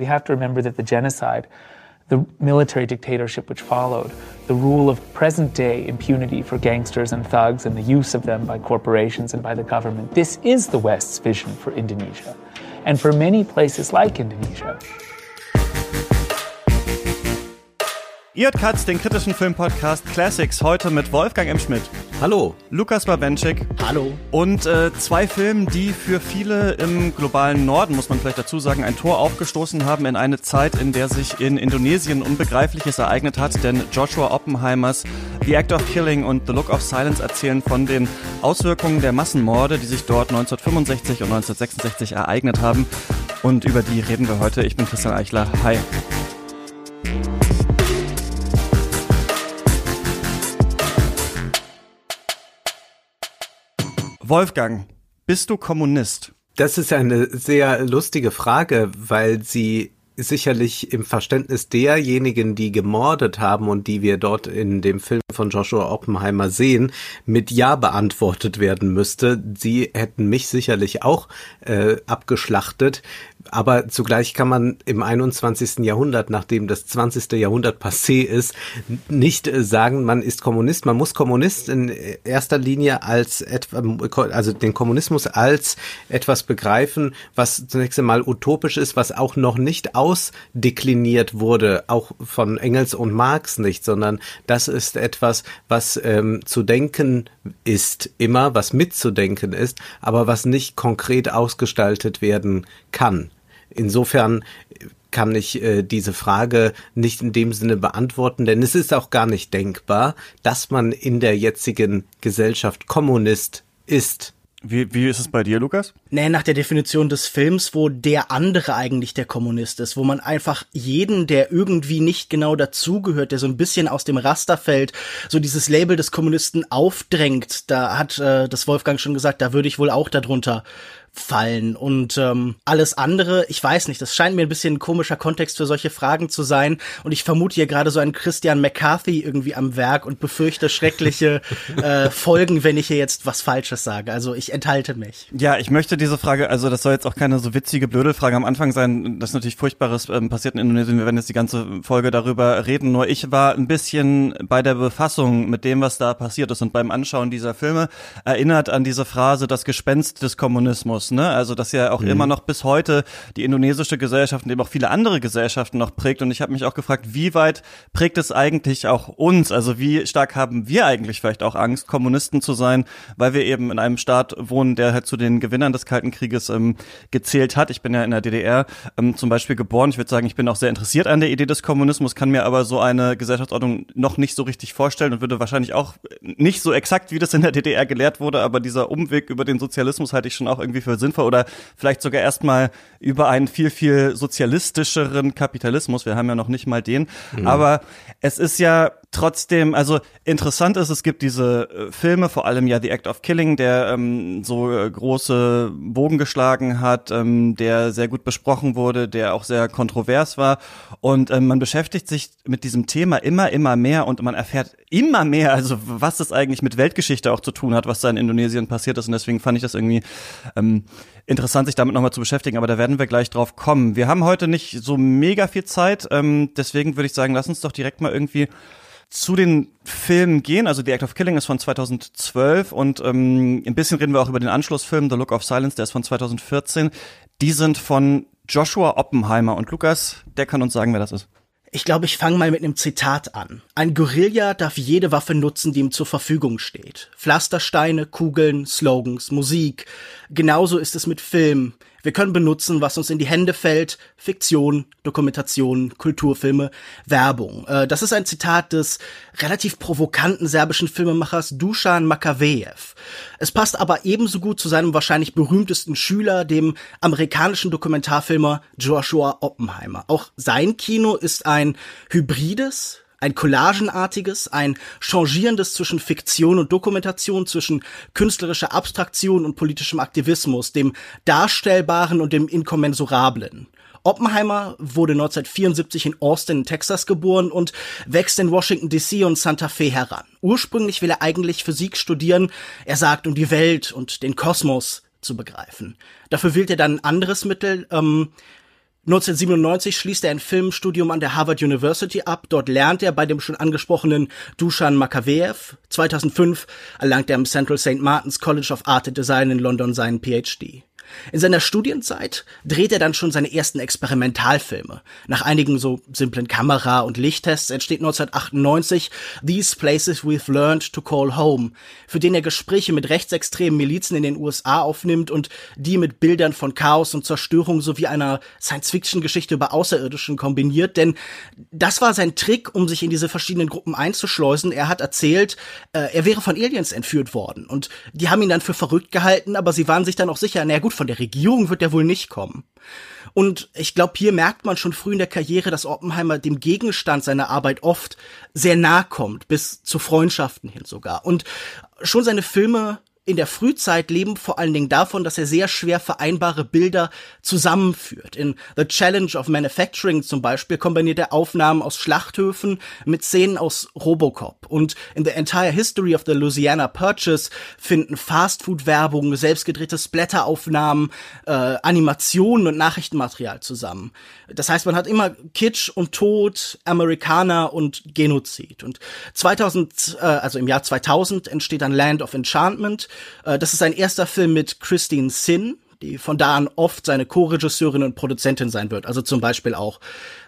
We have to remember that the genocide, the military dictatorship which followed, the rule of present day impunity for gangsters and thugs and the use of them by corporations and by the government, this is the West's vision for Indonesia. And for many places like Indonesia, Ihr hört Katz, den kritischen Filmpodcast Classics, heute mit Wolfgang M. Schmidt. Hallo. Lukas Babenschik. Hallo. Und äh, zwei Filmen, die für viele im globalen Norden, muss man vielleicht dazu sagen, ein Tor aufgestoßen haben in eine Zeit, in der sich in Indonesien Unbegreifliches ereignet hat. Denn Joshua Oppenheimers The Act of Killing und The Look of Silence erzählen von den Auswirkungen der Massenmorde, die sich dort 1965 und 1966 ereignet haben. Und über die reden wir heute. Ich bin Christian Eichler. Hi. Wolfgang, bist du Kommunist? Das ist eine sehr lustige Frage, weil sie sicherlich im Verständnis derjenigen, die gemordet haben und die wir dort in dem Film von Joshua Oppenheimer sehen, mit Ja beantwortet werden müsste. Sie hätten mich sicherlich auch äh, abgeschlachtet. Aber zugleich kann man im 21. Jahrhundert, nachdem das 20. Jahrhundert passé ist, nicht äh, sagen, man ist Kommunist. Man muss Kommunist in erster Linie als etwa, also den Kommunismus als etwas begreifen, was zunächst einmal utopisch ist, was auch noch nicht ausdekliniert wurde, auch von Engels und Marx nicht, sondern das ist etwas, was ähm, zu denken ist, immer, was mitzudenken ist, aber was nicht konkret ausgestaltet werden kann. Insofern kann ich äh, diese Frage nicht in dem Sinne beantworten, denn es ist auch gar nicht denkbar, dass man in der jetzigen Gesellschaft Kommunist ist. Wie, wie ist es bei dir, Lukas? Nee, nach der Definition des Films, wo der andere eigentlich der Kommunist ist, wo man einfach jeden, der irgendwie nicht genau dazugehört, der so ein bisschen aus dem Raster fällt, so dieses Label des Kommunisten aufdrängt. Da hat äh, das Wolfgang schon gesagt, da würde ich wohl auch darunter fallen. Und ähm, alles andere, ich weiß nicht, das scheint mir ein bisschen ein komischer Kontext für solche Fragen zu sein. Und ich vermute hier gerade so einen Christian McCarthy irgendwie am Werk und befürchte schreckliche äh, Folgen, wenn ich hier jetzt was Falsches sage. Also ich enthalte mich. Ja, ich möchte diese Frage, also das soll jetzt auch keine so witzige Blödelfrage am Anfang sein. Das ist natürlich Furchtbares ähm, passiert in Indonesien. Wir werden jetzt die ganze Folge darüber reden. Nur ich war ein bisschen bei der Befassung mit dem, was da passiert ist und beim Anschauen dieser Filme erinnert an diese Phrase, das Gespenst des Kommunismus muss, ne? Also dass ja auch mhm. immer noch bis heute die indonesische Gesellschaft und eben auch viele andere Gesellschaften noch prägt. Und ich habe mich auch gefragt, wie weit prägt es eigentlich auch uns? Also wie stark haben wir eigentlich vielleicht auch Angst, Kommunisten zu sein, weil wir eben in einem Staat wohnen, der halt zu den Gewinnern des Kalten Krieges ähm, gezählt hat. Ich bin ja in der DDR ähm, zum Beispiel geboren. Ich würde sagen, ich bin auch sehr interessiert an der Idee des Kommunismus, kann mir aber so eine Gesellschaftsordnung noch nicht so richtig vorstellen und würde wahrscheinlich auch nicht so exakt, wie das in der DDR gelehrt wurde, aber dieser Umweg über den Sozialismus halte ich schon auch irgendwie für für sinnvoll oder vielleicht sogar erstmal über einen viel, viel sozialistischeren Kapitalismus. Wir haben ja noch nicht mal den. Mhm. Aber es ist ja trotzdem, also interessant ist, es gibt diese äh, Filme, vor allem ja The Act of Killing, der ähm, so äh, große Bogen geschlagen hat, ähm, der sehr gut besprochen wurde, der auch sehr kontrovers war. Und ähm, man beschäftigt sich mit diesem Thema immer, immer mehr und man erfährt immer mehr, also was das eigentlich mit Weltgeschichte auch zu tun hat, was da in Indonesien passiert ist. Und deswegen fand ich das irgendwie ähm, interessant, sich damit nochmal zu beschäftigen, aber da werden wir gleich drauf kommen. Wir haben heute nicht so mega viel Zeit, ähm, deswegen würde ich sagen, lass uns doch direkt mal irgendwie zu den Filmen gehen. Also The Act of Killing ist von 2012 und ähm, ein bisschen reden wir auch über den Anschlussfilm The Look of Silence, der ist von 2014. Die sind von Joshua Oppenheimer und Lukas, der kann uns sagen, wer das ist. Ich glaube, ich fange mal mit einem Zitat an. Ein Guerilla darf jede Waffe nutzen, die ihm zur Verfügung steht. Pflastersteine, Kugeln, Slogans, Musik. Genauso ist es mit Film. Wir können benutzen, was uns in die Hände fällt. Fiktion, Dokumentation, Kulturfilme, Werbung. Äh, das ist ein Zitat des relativ provokanten serbischen Filmemachers Dusan Makavejev. Es passt aber ebenso gut zu seinem wahrscheinlich berühmtesten Schüler, dem amerikanischen Dokumentarfilmer Joshua Oppenheimer. Auch sein Kino ist ein hybrides, ein collagenartiges, ein changierendes zwischen Fiktion und Dokumentation, zwischen künstlerischer Abstraktion und politischem Aktivismus, dem Darstellbaren und dem Inkommensurablen. Oppenheimer wurde 1974 in Austin, Texas geboren und wächst in Washington DC und Santa Fe heran. Ursprünglich will er eigentlich Physik studieren. Er sagt, um die Welt und den Kosmos zu begreifen. Dafür wählt er dann ein anderes Mittel. Ähm, 1997 schließt er ein Filmstudium an der Harvard University ab. Dort lernt er bei dem schon angesprochenen Dushan Makaveev. 2005 erlangt er am Central St. Martin's College of Art and Design in London seinen PhD. In seiner Studienzeit dreht er dann schon seine ersten Experimentalfilme. Nach einigen so simplen Kamera- und Lichttests entsteht 1998 These Places We've Learned to Call Home, für den er Gespräche mit rechtsextremen Milizen in den USA aufnimmt und die mit Bildern von Chaos und Zerstörung sowie einer Science-Fiction-Geschichte über Außerirdischen kombiniert, denn das war sein Trick, um sich in diese verschiedenen Gruppen einzuschleusen. Er hat erzählt, äh, er wäre von Aliens entführt worden und die haben ihn dann für verrückt gehalten, aber sie waren sich dann auch sicher, na gut, von der Regierung wird er wohl nicht kommen. Und ich glaube, hier merkt man schon früh in der Karriere, dass Oppenheimer dem Gegenstand seiner Arbeit oft sehr nahe kommt, bis zu Freundschaften hin sogar. Und schon seine Filme in der Frühzeit leben vor allen Dingen davon, dass er sehr schwer vereinbare Bilder zusammenführt. In The Challenge of Manufacturing zum Beispiel kombiniert er Aufnahmen aus Schlachthöfen mit Szenen aus Robocop. Und in The Entire History of the Louisiana Purchase finden Fastfood-Werbung, selbstgedrehte Splatteraufnahmen, äh, Animationen und Nachrichtenmaterial zusammen. Das heißt, man hat immer Kitsch und Tod, Amerikaner und Genozid. Und 2000, äh, also im Jahr 2000 entsteht dann Land of Enchantment, äh, das ist sein erster Film mit Christine Sin, die von da an oft seine Co-Regisseurin und Produzentin sein wird. Also zum Beispiel auch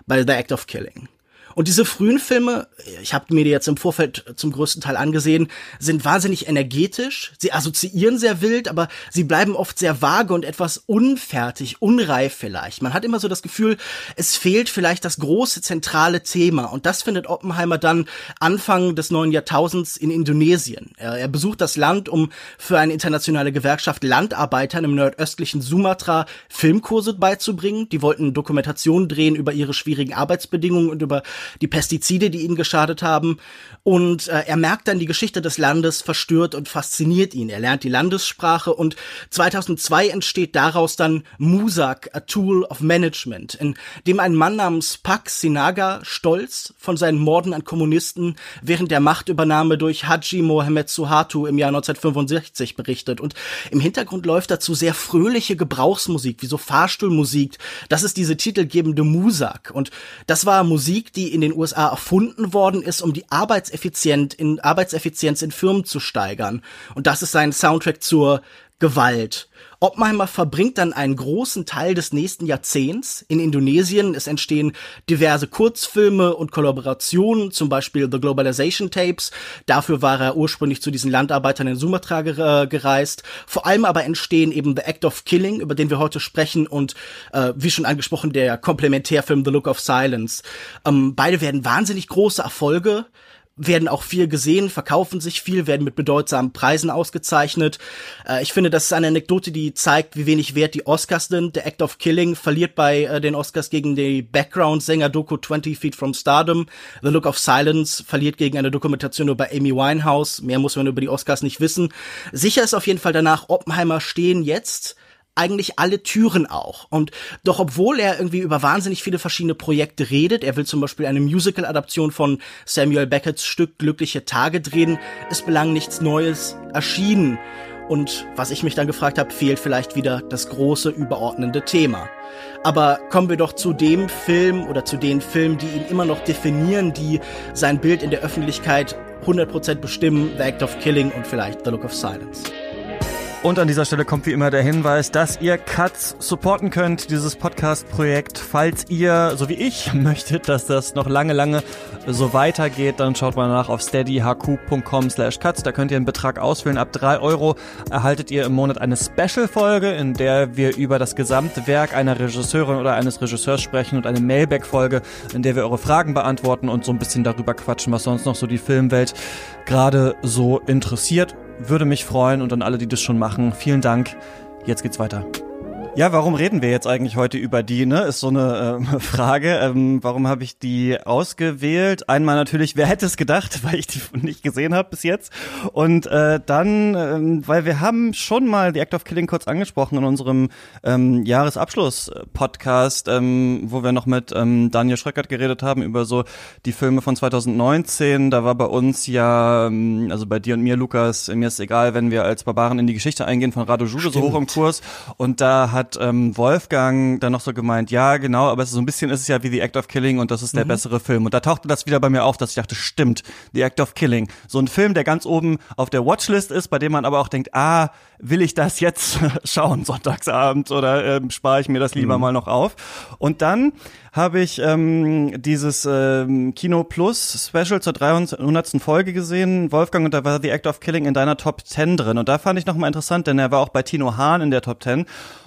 bei The Act of Killing. Und diese frühen Filme, ich habe mir die jetzt im Vorfeld zum größten Teil angesehen, sind wahnsinnig energetisch. Sie assoziieren sehr wild, aber sie bleiben oft sehr vage und etwas unfertig, unreif vielleicht. Man hat immer so das Gefühl, es fehlt vielleicht das große zentrale Thema. Und das findet Oppenheimer dann Anfang des neuen Jahrtausends in Indonesien. Er, er besucht das Land, um für eine internationale Gewerkschaft Landarbeitern im nordöstlichen Sumatra Filmkurse beizubringen. Die wollten Dokumentationen drehen über ihre schwierigen Arbeitsbedingungen und über die Pestizide, die ihnen geschadet haben. Und äh, er merkt dann die Geschichte des Landes verstört und fasziniert ihn. Er lernt die Landessprache und 2002 entsteht daraus dann Musak, a Tool of Management, in dem ein Mann namens Pak Sinaga stolz von seinen Morden an Kommunisten während der Machtübernahme durch Haji Mohammed Suharto im Jahr 1965 berichtet. Und im Hintergrund läuft dazu sehr fröhliche Gebrauchsmusik, wie so Fahrstuhlmusik. Das ist diese titelgebende Musak. Und das war Musik, die in den USA erfunden worden ist, um die Arbeitseffizienz in, Arbeitseffizienz in Firmen zu steigern. Und das ist sein Soundtrack zur Gewalt. Oppenheimer verbringt dann einen großen Teil des nächsten Jahrzehnts in Indonesien. Es entstehen diverse Kurzfilme und Kollaborationen, zum Beispiel The Globalization Tapes. Dafür war er ursprünglich zu diesen Landarbeitern in Sumatra äh, gereist. Vor allem aber entstehen eben The Act of Killing, über den wir heute sprechen, und äh, wie schon angesprochen, der Komplementärfilm The Look of Silence. Ähm, beide werden wahnsinnig große Erfolge werden auch viel gesehen, verkaufen sich viel, werden mit bedeutsamen Preisen ausgezeichnet. Äh, ich finde, das ist eine Anekdote, die zeigt, wie wenig wert die Oscars sind. Der Act of Killing verliert bei äh, den Oscars gegen die Background-Sänger-Doku 20 Feet from Stardom. The Look of Silence verliert gegen eine Dokumentation über Amy Winehouse. Mehr muss man über die Oscars nicht wissen. Sicher ist auf jeden Fall danach, Oppenheimer stehen jetzt eigentlich alle Türen auch. Und doch obwohl er irgendwie über wahnsinnig viele verschiedene Projekte redet, er will zum Beispiel eine Musical-Adaption von Samuel Beckett's Stück Glückliche Tage drehen, ist belang nichts Neues erschienen. Und was ich mich dann gefragt habe, fehlt vielleicht wieder das große überordnende Thema. Aber kommen wir doch zu dem Film oder zu den Filmen, die ihn immer noch definieren, die sein Bild in der Öffentlichkeit 100% bestimmen, The Act of Killing und vielleicht The Look of Silence. Und an dieser Stelle kommt wie immer der Hinweis, dass ihr Cuts supporten könnt, dieses Podcast-Projekt. Falls ihr, so wie ich, möchtet, dass das noch lange, lange so weitergeht, dann schaut mal nach auf steadyhq.com slash cuts. Da könnt ihr einen Betrag auswählen. Ab drei Euro erhaltet ihr im Monat eine Special-Folge, in der wir über das gesamte Werk einer Regisseurin oder eines Regisseurs sprechen und eine Mailback-Folge, in der wir eure Fragen beantworten und so ein bisschen darüber quatschen, was sonst noch so die Filmwelt gerade so interessiert. Würde mich freuen und an alle, die das schon machen. Vielen Dank. Jetzt geht's weiter. Ja, warum reden wir jetzt eigentlich heute über die, ne? Ist so eine ähm, Frage. Ähm, warum habe ich die ausgewählt? Einmal natürlich, wer hätte es gedacht, weil ich die nicht gesehen habe bis jetzt. Und äh, dann, ähm, weil wir haben schon mal die Act of Killing kurz angesprochen in unserem ähm, Jahresabschluss-Podcast, ähm, wo wir noch mit ähm, Daniel Schröckert geredet haben über so die Filme von 2019. Da war bei uns ja, ähm, also bei dir und mir, Lukas, mir ist egal, wenn wir als Barbaren in die Geschichte eingehen von Rado Jude so hoch im Kurs. Und da hat hat ähm, Wolfgang dann noch so gemeint, ja, genau, aber so ein bisschen ist es ja wie The Act of Killing und das ist der mhm. bessere Film. Und da tauchte das wieder bei mir auf, dass ich dachte, stimmt, The Act of Killing. So ein Film, der ganz oben auf der Watchlist ist, bei dem man aber auch denkt, ah, will ich das jetzt schauen, Sonntagsabend, oder ähm, spare ich mir das lieber mhm. mal noch auf? Und dann habe ich ähm, dieses ähm, Kino Plus Special zur 300. Folge gesehen, Wolfgang, und da war The Act of Killing in deiner Top 10 drin. Und da fand ich nochmal interessant, denn er war auch bei Tino Hahn in der Top 10.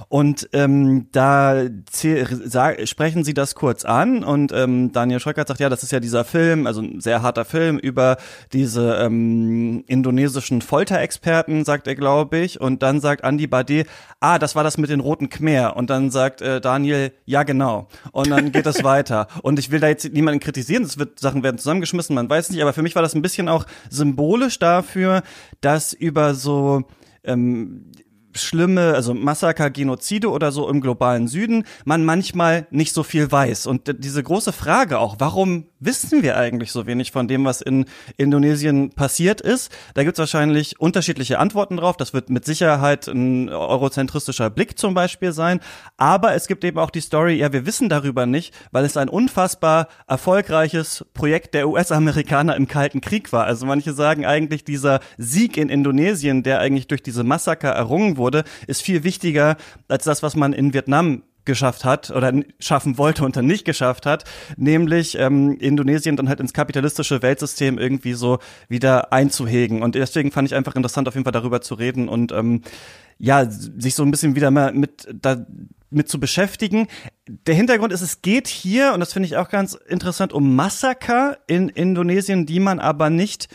Und ähm, da sprechen sie das kurz an und ähm, Daniel Schröckert sagt, ja, das ist ja dieser Film, also ein sehr harter Film über diese ähm, indonesischen Folterexperten, sagt er, glaube ich. Und dann sagt Andy Bade, ah, das war das mit den roten Khmer. Und dann sagt äh, Daniel, ja, genau. Und dann geht das weiter. Und ich will da jetzt niemanden kritisieren, es wird, Sachen werden zusammengeschmissen, man weiß nicht, aber für mich war das ein bisschen auch symbolisch dafür, dass über so ähm, schlimme, also Massaker, Genozide oder so im globalen Süden, man manchmal nicht so viel weiß. Und diese große Frage auch, warum wissen wir eigentlich so wenig von dem, was in Indonesien passiert ist? Da gibt es wahrscheinlich unterschiedliche Antworten drauf. Das wird mit Sicherheit ein eurozentristischer Blick zum Beispiel sein. Aber es gibt eben auch die Story, ja, wir wissen darüber nicht, weil es ein unfassbar erfolgreiches Projekt der US-Amerikaner im Kalten Krieg war. Also manche sagen eigentlich, dieser Sieg in Indonesien, der eigentlich durch diese Massaker errungen wurde, ist viel wichtiger als das, was man in Vietnam geschafft hat oder schaffen wollte und dann nicht geschafft hat, nämlich ähm, Indonesien dann halt ins kapitalistische Weltsystem irgendwie so wieder einzuhegen. Und deswegen fand ich einfach interessant, auf jeden Fall darüber zu reden und ähm, ja, sich so ein bisschen wieder mal mit da mit zu beschäftigen. Der Hintergrund ist, es geht hier, und das finde ich auch ganz interessant, um Massaker in Indonesien, die man aber nicht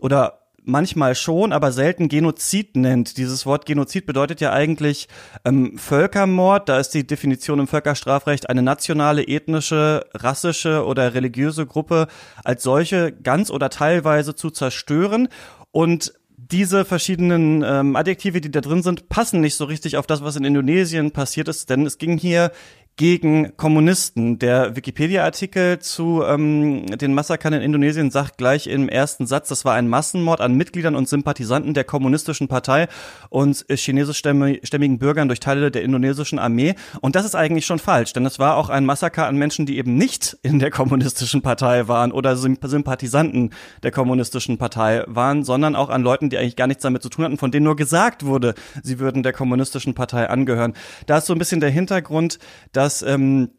oder manchmal schon, aber selten Genozid nennt. Dieses Wort Genozid bedeutet ja eigentlich ähm, Völkermord. Da ist die Definition im Völkerstrafrecht eine nationale, ethnische, rassische oder religiöse Gruppe als solche ganz oder teilweise zu zerstören. Und diese verschiedenen ähm, Adjektive, die da drin sind, passen nicht so richtig auf das, was in Indonesien passiert ist, denn es ging hier gegen Kommunisten. Der Wikipedia-Artikel zu ähm, den Massakern in Indonesien sagt gleich im ersten Satz, das war ein Massenmord an Mitgliedern und Sympathisanten der kommunistischen Partei und chinesischstämmigen Bürgern durch Teile der indonesischen Armee. Und das ist eigentlich schon falsch, denn es war auch ein Massaker an Menschen, die eben nicht in der kommunistischen Partei waren oder Sympathisanten der kommunistischen Partei waren, sondern auch an Leuten, die eigentlich gar nichts damit zu tun hatten, von denen nur gesagt wurde, sie würden der kommunistischen Partei angehören. Da ist so ein bisschen der Hintergrund, dass dass ähm,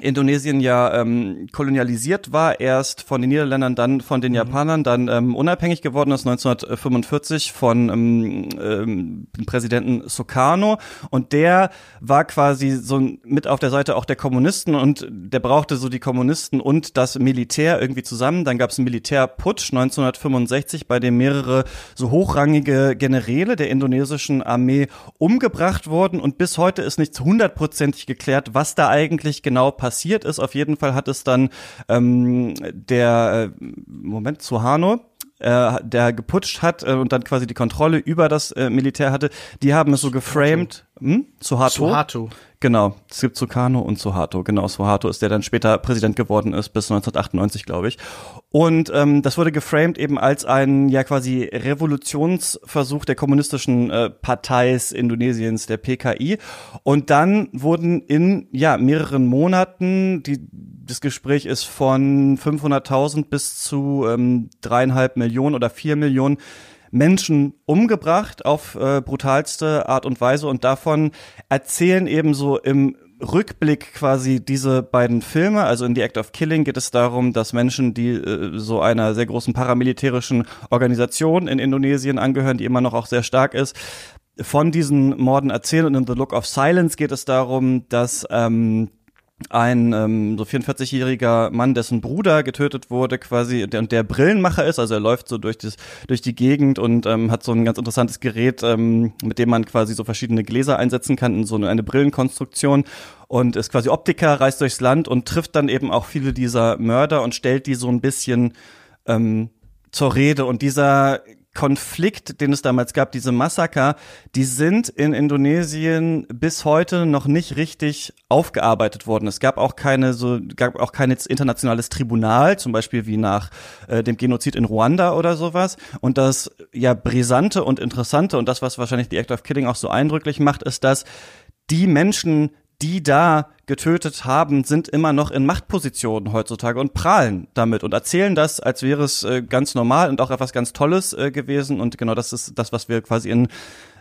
Indonesien ja ähm, kolonialisiert war, erst von den Niederländern, dann von den mhm. Japanern, dann ähm, unabhängig geworden ist 1945 von ähm, ähm, Präsidenten Sukarno und der war quasi so mit auf der Seite auch der Kommunisten und der brauchte so die Kommunisten und das Militär irgendwie zusammen. Dann gab es einen Militärputsch 1965, bei dem mehrere so hochrangige Generäle der indonesischen Armee umgebracht wurden und bis heute ist nicht hundertprozentig geklärt, was da eigentlich genau passiert ist. Auf jeden Fall hat es dann ähm, der äh, Moment Suharno, äh, der geputscht hat äh, und dann quasi die Kontrolle über das äh, Militär hatte, die haben es so geframed. Hm? Suharto? Suharto. Genau, es gibt Sukarno und Suharto. Genau, Suharto ist der dann später Präsident geworden ist, bis 1998, glaube ich. Und ähm, das wurde geframed eben als ein ja quasi Revolutionsversuch der kommunistischen äh, Parteis Indonesiens, der PKI. Und dann wurden in ja mehreren Monaten, die, das Gespräch ist von 500.000 bis zu ähm, dreieinhalb Millionen oder vier Millionen Menschen umgebracht auf äh, brutalste Art und Weise. Und davon erzählen eben so im Rückblick quasi diese beiden Filme, also in The Act of Killing geht es darum, dass Menschen, die äh, so einer sehr großen paramilitärischen Organisation in Indonesien angehören, die immer noch auch sehr stark ist, von diesen Morden erzählen. Und in The Look of Silence geht es darum, dass ähm, ein ähm, so 44-jähriger Mann, dessen Bruder getötet wurde, quasi der, und der Brillenmacher ist, also er läuft so durch das durch die Gegend und ähm, hat so ein ganz interessantes Gerät, ähm, mit dem man quasi so verschiedene Gläser einsetzen kann in so eine, eine Brillenkonstruktion und ist quasi Optiker, reist durchs Land und trifft dann eben auch viele dieser Mörder und stellt die so ein bisschen ähm, zur Rede. Und dieser Konflikt, den es damals gab, diese Massaker, die sind in Indonesien bis heute noch nicht richtig aufgearbeitet worden. Es gab auch keine so, gab auch kein internationales Tribunal, zum Beispiel wie nach äh, dem Genozid in Ruanda oder sowas. Und das ja brisante und interessante und das, was wahrscheinlich die Act of Killing auch so eindrücklich macht, ist, dass die Menschen, die da getötet haben, sind immer noch in Machtpositionen heutzutage und prahlen damit und erzählen das, als wäre es äh, ganz normal und auch etwas ganz Tolles äh, gewesen. Und genau das ist das, was wir quasi in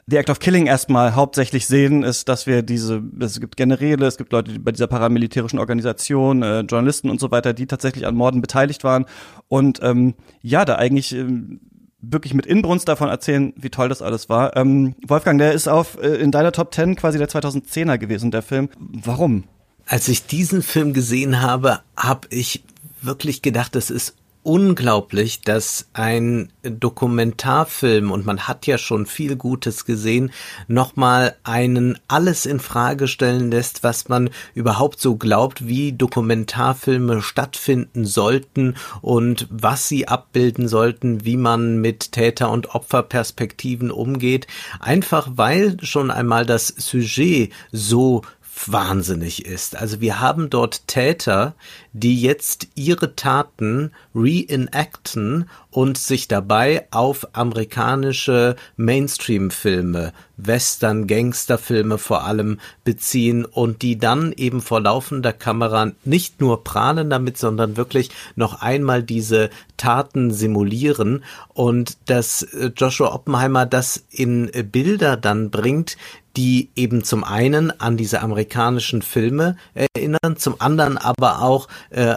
The Act of Killing erstmal hauptsächlich sehen, ist, dass wir diese, es gibt Generäle, es gibt Leute bei dieser paramilitärischen Organisation, äh, Journalisten und so weiter, die tatsächlich an Morden beteiligt waren und ähm, ja, da eigentlich ähm, wirklich mit Inbrunst davon erzählen, wie toll das alles war. Ähm, Wolfgang, der ist auf äh, in deiner Top 10 quasi der 2010er gewesen, der Film. Warum? Als ich diesen Film gesehen habe, habe ich wirklich gedacht, das ist unglaublich, dass ein Dokumentarfilm, und man hat ja schon viel Gutes gesehen, nochmal einen alles in Frage stellen lässt, was man überhaupt so glaubt, wie Dokumentarfilme stattfinden sollten und was sie abbilden sollten, wie man mit Täter- und Opferperspektiven umgeht. Einfach weil schon einmal das Sujet so wahnsinnig ist. Also wir haben dort Täter, die jetzt ihre Taten reenacten und sich dabei auf amerikanische Mainstream-Filme, Western, Gangsterfilme vor allem beziehen und die dann eben vor laufender Kamera nicht nur prahlen damit, sondern wirklich noch einmal diese Taten simulieren und dass äh, Joshua Oppenheimer das in Bilder dann bringt, die eben zum einen an diese amerikanischen Filme erinnern, zum anderen aber auch äh,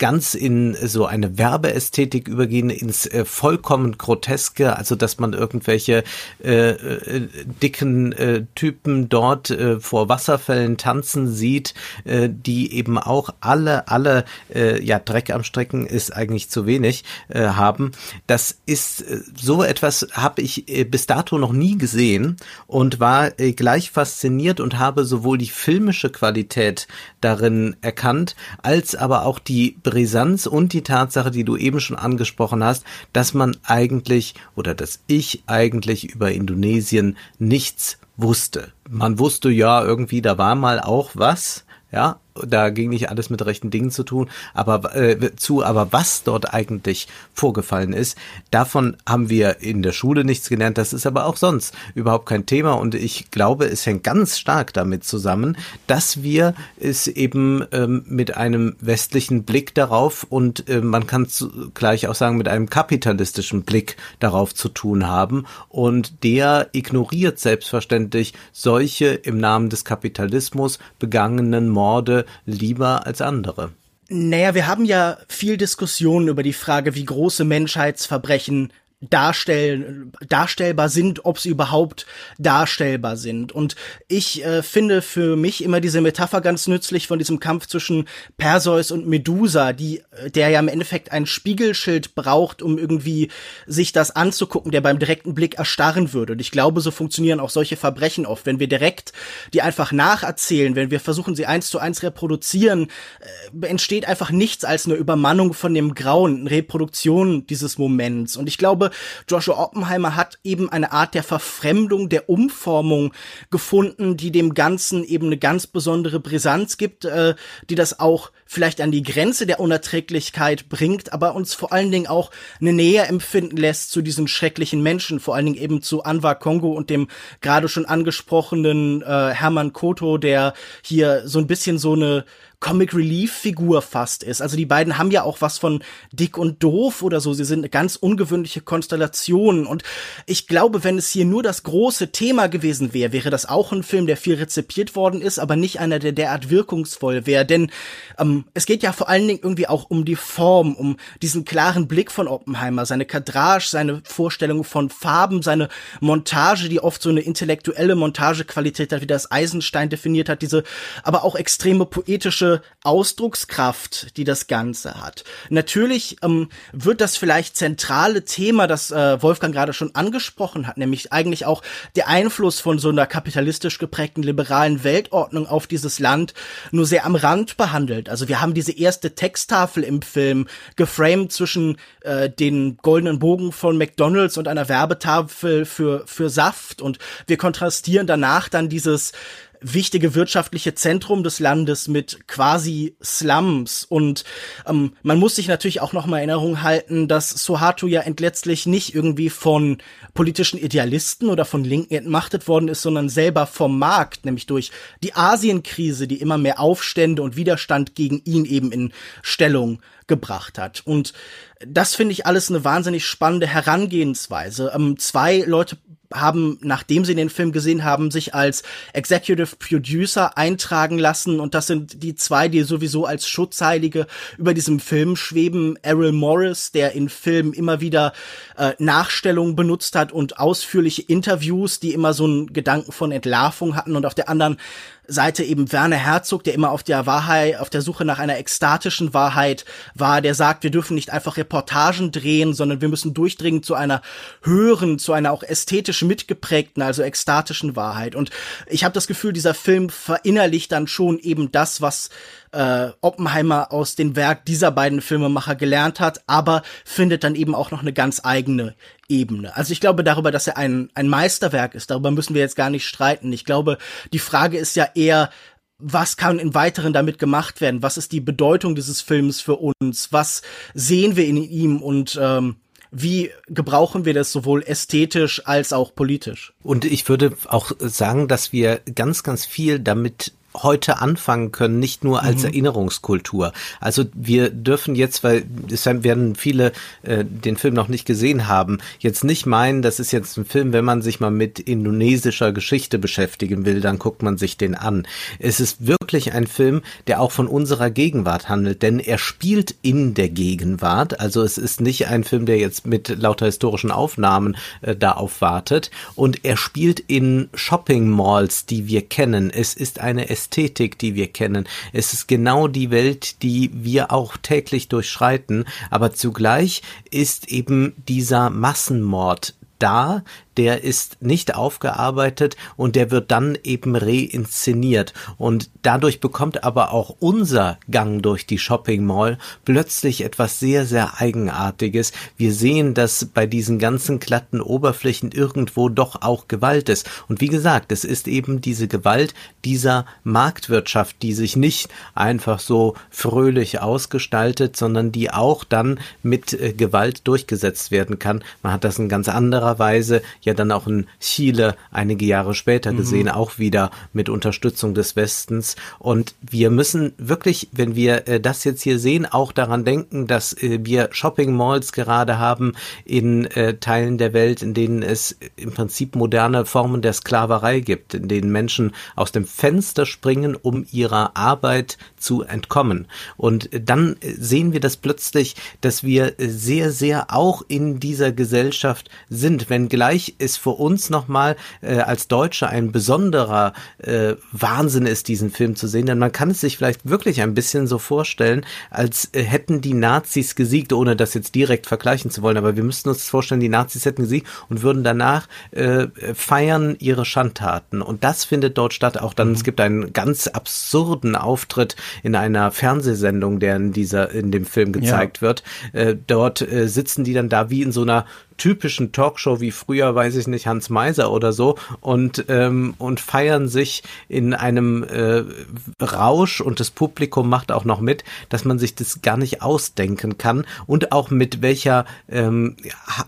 ganz in so eine Werbeästhetik übergehen, ins äh, vollkommen groteske, also dass man irgendwelche äh, äh, dicken äh, Typen dort äh, vor Wasserfällen tanzen sieht, äh, die eben auch alle, alle, äh, ja, Dreck am Strecken ist eigentlich zu wenig äh, haben. Das ist äh, so etwas habe ich äh, bis dato noch nie gesehen und war äh, gleich fasziniert und habe sowohl die filmische Qualität darin erkannt, als aber auch die Brisanz und die Tatsache, die du eben schon angesprochen hast, dass man eigentlich oder dass ich eigentlich über Indonesien nichts wusste. Man wusste ja irgendwie, da war mal auch was, ja, da ging nicht alles mit rechten Dingen zu tun, aber äh, zu, aber was dort eigentlich vorgefallen ist, davon haben wir in der Schule nichts gelernt. Das ist aber auch sonst überhaupt kein Thema und ich glaube, es hängt ganz stark damit zusammen, dass wir es eben ähm, mit einem westlichen Blick darauf und äh, man kann gleich auch sagen mit einem kapitalistischen Blick darauf zu tun haben und der ignoriert selbstverständlich solche im Namen des Kapitalismus begangenen Morde lieber als andere. Naja, wir haben ja viel Diskussionen über die Frage, wie große Menschheitsverbrechen darstellen, darstellbar sind, ob sie überhaupt darstellbar sind. Und ich äh, finde für mich immer diese Metapher ganz nützlich von diesem Kampf zwischen Perseus und Medusa, die, äh, der ja im Endeffekt ein Spiegelschild braucht, um irgendwie sich das anzugucken, der beim direkten Blick erstarren würde. Und ich glaube, so funktionieren auch solche Verbrechen oft. Wenn wir direkt die einfach nacherzählen, wenn wir versuchen, sie eins zu eins reproduzieren, äh, entsteht einfach nichts als eine Übermannung von dem Grauen, eine Reproduktion dieses Moments. Und ich glaube, Joshua Oppenheimer hat eben eine Art der Verfremdung, der Umformung gefunden, die dem Ganzen eben eine ganz besondere Brisanz gibt, äh, die das auch vielleicht an die Grenze der Unerträglichkeit bringt, aber uns vor allen Dingen auch eine Nähe empfinden lässt zu diesen schrecklichen Menschen, vor allen Dingen eben zu Anwar Kongo und dem gerade schon angesprochenen äh, Hermann Koto, der hier so ein bisschen so eine Comic Relief Figur fast ist. Also die beiden haben ja auch was von dick und doof oder so. Sie sind eine ganz ungewöhnliche Konstellation. Und ich glaube, wenn es hier nur das große Thema gewesen wäre, wäre das auch ein Film, der viel rezipiert worden ist, aber nicht einer, der derart wirkungsvoll wäre. Denn ähm, es geht ja vor allen Dingen irgendwie auch um die Form, um diesen klaren Blick von Oppenheimer, seine Kadrage, seine Vorstellung von Farben, seine Montage, die oft so eine intellektuelle Montagequalität hat, wie das Eisenstein definiert hat, diese aber auch extreme poetische Ausdruckskraft, die das Ganze hat. Natürlich ähm, wird das vielleicht zentrale Thema, das äh, Wolfgang gerade schon angesprochen hat, nämlich eigentlich auch der Einfluss von so einer kapitalistisch geprägten liberalen Weltordnung auf dieses Land nur sehr am Rand behandelt. Also wir haben diese erste Texttafel im Film geframed zwischen äh, den goldenen Bogen von McDonald's und einer Werbetafel für für Saft. Und wir kontrastieren danach dann dieses wichtige wirtschaftliche Zentrum des Landes mit quasi Slums und ähm, man muss sich natürlich auch noch mal Erinnerung halten, dass Sohato ja entletztlich nicht irgendwie von politischen Idealisten oder von Linken entmachtet worden ist, sondern selber vom Markt, nämlich durch die Asienkrise, die immer mehr Aufstände und Widerstand gegen ihn eben in Stellung gebracht hat. Und das finde ich alles eine wahnsinnig spannende Herangehensweise. Ähm, zwei Leute haben, nachdem sie den Film gesehen haben, sich als Executive Producer eintragen lassen und das sind die zwei, die sowieso als Schutzheilige über diesem Film schweben. Errol Morris, der in Filmen immer wieder äh, Nachstellungen benutzt hat und ausführliche Interviews, die immer so einen Gedanken von Entlarvung hatten und auf der anderen Seite eben Werner Herzog, der immer auf der Wahrheit, auf der Suche nach einer ekstatischen Wahrheit war, der sagt, wir dürfen nicht einfach Reportagen drehen, sondern wir müssen durchdringen zu einer höheren, zu einer auch ästhetisch mitgeprägten, also ekstatischen Wahrheit. Und ich habe das Gefühl, dieser Film verinnerlicht dann schon eben das, was äh, Oppenheimer aus dem Werk dieser beiden Filmemacher gelernt hat, aber findet dann eben auch noch eine ganz eigene Ebene. Also ich glaube darüber, dass er ein, ein Meisterwerk ist, darüber müssen wir jetzt gar nicht streiten. Ich glaube, die Frage ist ja eher, was kann in weiteren damit gemacht werden? Was ist die Bedeutung dieses Films für uns? Was sehen wir in ihm und ähm, wie gebrauchen wir das sowohl ästhetisch als auch politisch? Und ich würde auch sagen, dass wir ganz, ganz viel damit heute anfangen können, nicht nur als mhm. Erinnerungskultur. Also wir dürfen jetzt, weil es werden viele äh, den Film noch nicht gesehen haben, jetzt nicht meinen, das ist jetzt ein Film, wenn man sich mal mit indonesischer Geschichte beschäftigen will, dann guckt man sich den an. Es ist wirklich ein Film, der auch von unserer Gegenwart handelt, denn er spielt in der Gegenwart. Also es ist nicht ein Film, der jetzt mit lauter historischen Aufnahmen äh, da aufwartet und er spielt in Shopping Malls, die wir kennen. Es ist eine Ästhetik, die wir kennen. Es ist genau die Welt, die wir auch täglich durchschreiten, aber zugleich ist eben dieser Massenmord da, der ist nicht aufgearbeitet und der wird dann eben reinszeniert. Und dadurch bekommt aber auch unser Gang durch die Shopping Mall plötzlich etwas sehr, sehr Eigenartiges. Wir sehen, dass bei diesen ganzen glatten Oberflächen irgendwo doch auch Gewalt ist. Und wie gesagt, es ist eben diese Gewalt dieser Marktwirtschaft, die sich nicht einfach so fröhlich ausgestaltet, sondern die auch dann mit äh, Gewalt durchgesetzt werden kann. Man hat das in ganz anderer Weise ja ja dann auch in Chile einige Jahre später gesehen, mhm. auch wieder mit Unterstützung des Westens. Und wir müssen wirklich, wenn wir äh, das jetzt hier sehen, auch daran denken, dass äh, wir Shopping Malls gerade haben in äh, Teilen der Welt, in denen es im Prinzip moderne Formen der Sklaverei gibt, in denen Menschen aus dem Fenster springen, um ihrer Arbeit zu entkommen. Und dann sehen wir das plötzlich, dass wir sehr, sehr auch in dieser Gesellschaft sind, wenngleich ist für uns nochmal äh, als Deutsche ein besonderer äh, Wahnsinn ist, diesen Film zu sehen. Denn man kann es sich vielleicht wirklich ein bisschen so vorstellen, als äh, hätten die Nazis gesiegt, ohne das jetzt direkt vergleichen zu wollen. Aber wir müssten uns vorstellen, die Nazis hätten gesiegt und würden danach äh, feiern ihre Schandtaten. Und das findet dort statt. Auch dann, mhm. es gibt einen ganz absurden Auftritt in einer Fernsehsendung, der in dieser, in dem Film gezeigt ja. wird. Äh, dort äh, sitzen die dann da wie in so einer typischen Talkshow wie früher, weiß ich nicht, Hans Meiser oder so und, ähm, und feiern sich in einem äh, Rausch und das Publikum macht auch noch mit, dass man sich das gar nicht ausdenken kann und auch mit welcher ähm,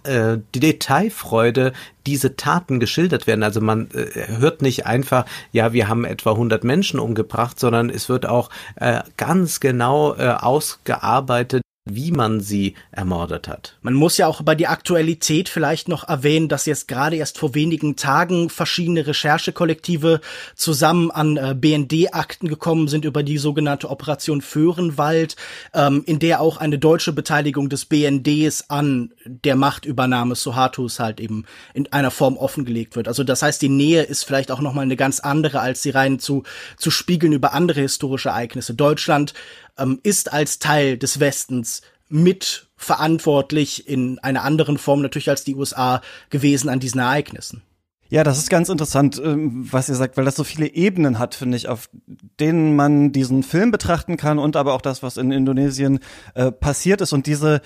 äh, Detailfreude diese Taten geschildert werden. Also man äh, hört nicht einfach, ja, wir haben etwa 100 Menschen umgebracht, sondern es wird auch äh, ganz genau äh, ausgearbeitet, wie man sie ermordet hat. Man muss ja auch über die Aktualität vielleicht noch erwähnen, dass jetzt gerade erst vor wenigen Tagen verschiedene Recherchekollektive zusammen an äh, BND-Akten gekommen sind über die sogenannte Operation Föhrenwald, ähm, in der auch eine deutsche Beteiligung des BNDs an der Machtübernahme Suhartos halt eben in einer Form offengelegt wird. Also das heißt, die Nähe ist vielleicht auch nochmal eine ganz andere, als sie rein zu, zu spiegeln über andere historische Ereignisse. Deutschland ähm, ist als Teil des Westens mit verantwortlich in einer anderen Form natürlich als die USA gewesen an diesen Ereignissen. Ja, das ist ganz interessant, ähm, was ihr sagt, weil das so viele Ebenen hat, finde ich, auf denen man diesen Film betrachten kann und aber auch das, was in Indonesien äh, passiert ist und diese